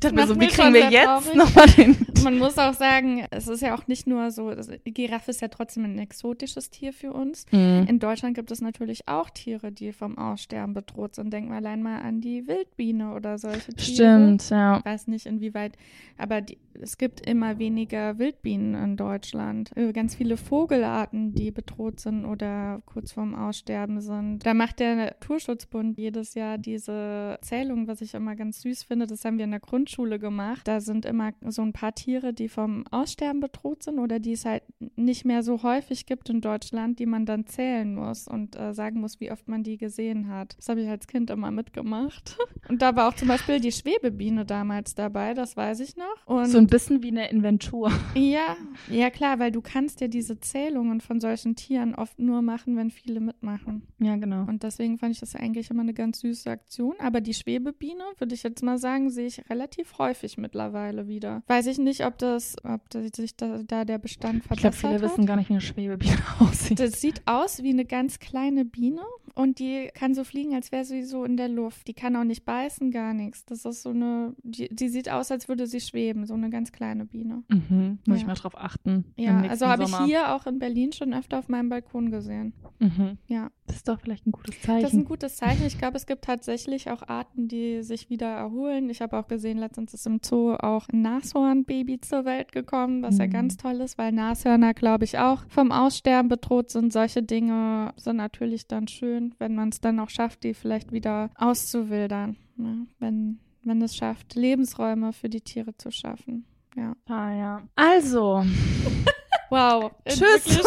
dachte mir so, wie kriegen wir jetzt nochmal den. man muss auch sagen, es ist ja auch nicht nur so, also die Giraffe ist ja trotzdem ein exotisches Tier für uns. Mhm. In Deutschland gibt es natürlich auch Tiere, die vom Aussterben bedroht sind. Denken wir allein mal an die Wildbiene oder solche Tiere. Stimmt, ja. Ich weiß nicht, inwieweit, aber die, es gibt immer weniger Wildbienen in Deutschland. Äh, Ganz viele Vogelarten, die bedroht sind oder kurz vorm Aussterben sind. Da macht der Naturschutzbund jedes Jahr diese Zählung, was ich immer ganz süß finde. Das haben wir in der Grundschule gemacht. Da sind immer so ein paar Tiere, die vom Aussterben bedroht sind oder die es halt nicht mehr so häufig gibt in Deutschland, die man dann zählen muss und äh, sagen muss, wie oft man die gesehen hat. Das habe ich als Kind immer mitgemacht. Und da war auch zum Beispiel die Schwebebiene damals dabei, das weiß ich noch. Und So ein bisschen wie eine Inventur. ja, ja klar, weil du kannst ja diese Zählungen von solchen Tieren oft nur machen, wenn viele mitmachen. Ja, genau. Und deswegen fand ich das eigentlich immer eine ganz süße Aktion. Aber die Schwebebiene, würde ich jetzt mal sagen, sehe ich relativ häufig mittlerweile wieder. Weiß ich nicht, ob das, ob sich da, da der Bestand Ich glaube, verbessert viele hat. wissen gar nicht, wie eine Schwebebiene aussieht. Das sieht aus wie eine ganz kleine Biene und die kann so fliegen, als wäre sie so in der Luft. Die kann auch nicht beißen, gar nichts. Das ist so eine, die, die sieht aus, als würde sie schweben, so eine ganz kleine Biene. Mhm. Muss ich Ja. mal drauf achten. Ja, also habe ich hier auch in Berlin schon öfter auf meinem Balkon gesehen. Mhm. Ja, Das ist doch vielleicht ein gutes das ist ein Zeichen. gutes Zeichen. Ich glaube, es gibt tatsächlich auch Arten, die sich wieder erholen. Ich habe auch gesehen, letztens ist im Zoo auch ein Nashornbaby zur Welt gekommen, was ja Mhm. ganz toll ist, weil Nashörner, glaube ich, auch vom Aussterben bedroht sind. Solche Dinge sind natürlich dann schön, wenn man es dann auch schafft, die vielleicht wieder auszuwildern. Ne? Wenn, wenn es schafft, Lebensräume für die Tiere zu schaffen. Ja. ah, ja. Also, Wow. Tschüss.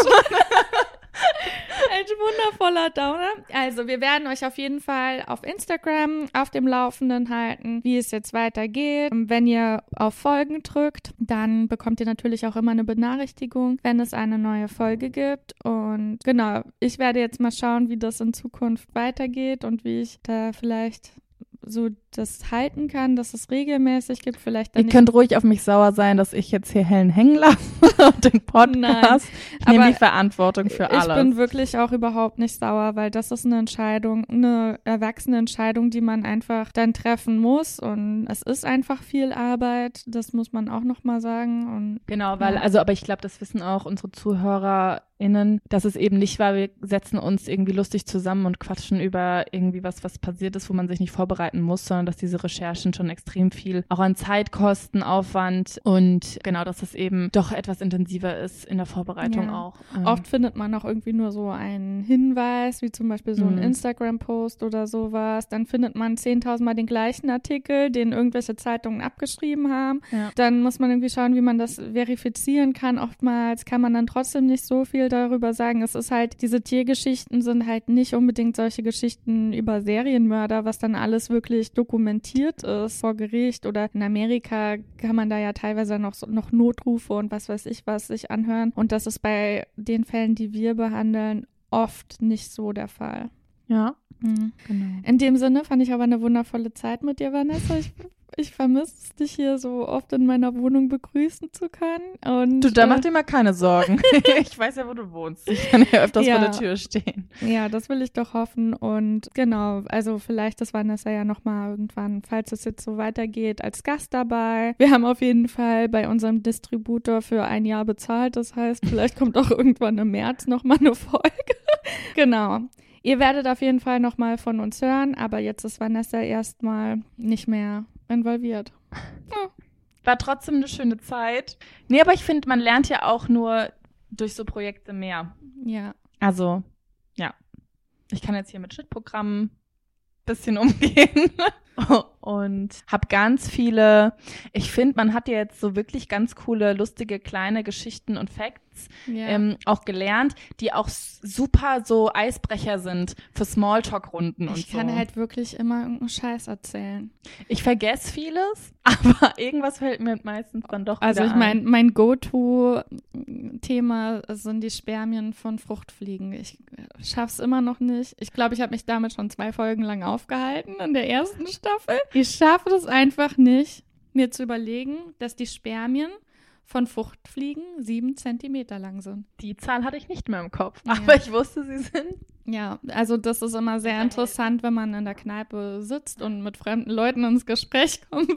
Ein wundervoller Downer. Also, wir werden euch auf jeden Fall auf Instagram auf dem Laufenden halten, wie es jetzt weitergeht. Wenn ihr auf Folgen drückt, dann bekommt ihr natürlich auch immer eine Benachrichtigung, wenn es eine neue Folge gibt. Und genau, ich werde jetzt mal schauen, wie das in Zukunft weitergeht und wie ich da vielleicht so das halten kann, dass es regelmäßig gibt. Vielleicht dann ihr könnt ruhig auf mich sauer sein, dass ich jetzt hier Helen hängen lasse und den Podcast. ich nehme die Verantwortung für alles. Ich bin wirklich auch überhaupt nicht sauer, weil das ist eine Entscheidung, eine erwachsene Entscheidung, die man einfach dann treffen muss. Und es ist einfach viel Arbeit, das muss man auch nochmal sagen. Und Genau, weil, Ja. also, aber ich glaube, das wissen auch unsere ZuhörerInnen, dass es eben nicht war, wir setzen uns irgendwie lustig zusammen und quatschen über irgendwie was, was passiert ist, wo man sich nicht vorbereiten muss, sondern dass diese Recherchen schon extrem viel auch an Zeit kosten, Aufwand und genau, dass es eben doch etwas intensiver ist in der Vorbereitung Ja. auch. Ähm, oft findet man auch irgendwie nur so einen Hinweis, wie zum Beispiel so ein Mhm. Instagram-Post oder sowas. Dann findet man 10.000 Mal den gleichen Artikel, den irgendwelche Zeitungen abgeschrieben haben. Ja. Dann muss man irgendwie schauen, wie man das verifizieren kann. Oftmals kann man dann trotzdem nicht so viel darüber sagen. Es ist halt, diese Tiergeschichten sind halt nicht unbedingt solche Geschichten über Serienmörder, was dann alles wirklich dokumentiert ist vor Gericht oder in Amerika kann man da ja teilweise noch, noch Notrufe und was weiß ich was sich anhören. Und das ist bei den Fällen, die wir behandeln, oft nicht so der Fall. ja, Mhm. genau. In dem Sinne fand ich aber eine wundervolle Zeit mit dir, Vanessa. Ich, ich vermisse es, dich hier so oft in meiner Wohnung begrüßen zu können. Und, Du, da mach äh, dir mal keine Sorgen. ich weiß ja, wo du wohnst. Ich kann ja öfters Ja. vor der Tür stehen. Ja, das will ich doch hoffen. Und genau, also vielleicht ist Vanessa ja nochmal irgendwann, falls es jetzt so weitergeht, als Gast dabei. Wir haben auf jeden Fall bei unserem Distributor für ein Jahr bezahlt. Das heißt, vielleicht kommt auch irgendwann im März nochmal eine Folge. genau. Ihr werdet auf jeden Fall nochmal von uns hören, aber jetzt ist Vanessa erstmal nicht mehr involviert. War trotzdem eine schöne Zeit. Nee, aber ich finde, man lernt ja auch nur durch so Projekte mehr. Ja. Also, ja. Ich kann jetzt hier mit Schnittprogrammen bisschen umgehen und habe ganz viele, ich finde, man hat ja jetzt so wirklich ganz coole, lustige, kleine Geschichten und Facts ja. ähm, auch gelernt, die auch super so Eisbrecher sind für Smalltalk-Runden und ich so. kann halt wirklich immer irgendeinen Scheiß erzählen. ich vergesse vieles, aber irgendwas fällt mir meistens dann doch Also ich meine, ein. mein Go-To-Thema sind die Spermien von Fruchtfliegen. Ich schaff's immer noch nicht. Ich glaube, ich habe mich damit schon zwei Folgen lang aufgehalten in der ersten Staffel. Ich schaffe das einfach nicht, mir zu überlegen, dass die Spermien von Fruchtfliegen sieben Zentimeter lang sind. Die Zahl hatte ich nicht mehr im Kopf, Ja. aber ich wusste, sie sind. Ja, also das ist immer sehr interessant, wenn man in der Kneipe sitzt und mit fremden Leuten ins Gespräch kommt.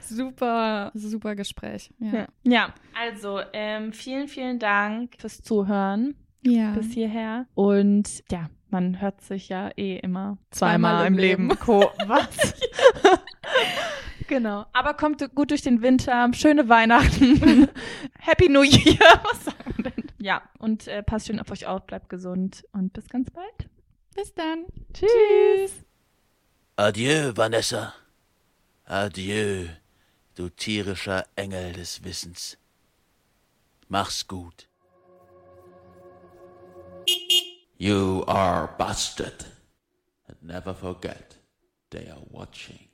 super, super Gespräch. Ja. Ja, ja. also ähm, vielen, vielen Dank fürs Zuhören. ja. bis hierher. Und ja, man hört sich ja eh immer Zweimal zweimal, im im Leben. Leben. Co Was? genau. Aber kommt gut durch den Winter. Schöne Weihnachten. Happy New Year. Was sagen wir denn? Ja, und äh, passt schön auf euch auf, bleibt gesund und bis ganz bald. Bis dann. Tschüss. Adieu, Vanessa. Adieu, du tierischer Engel des Wissens. Mach's gut. You are busted. And never forget, they are watching.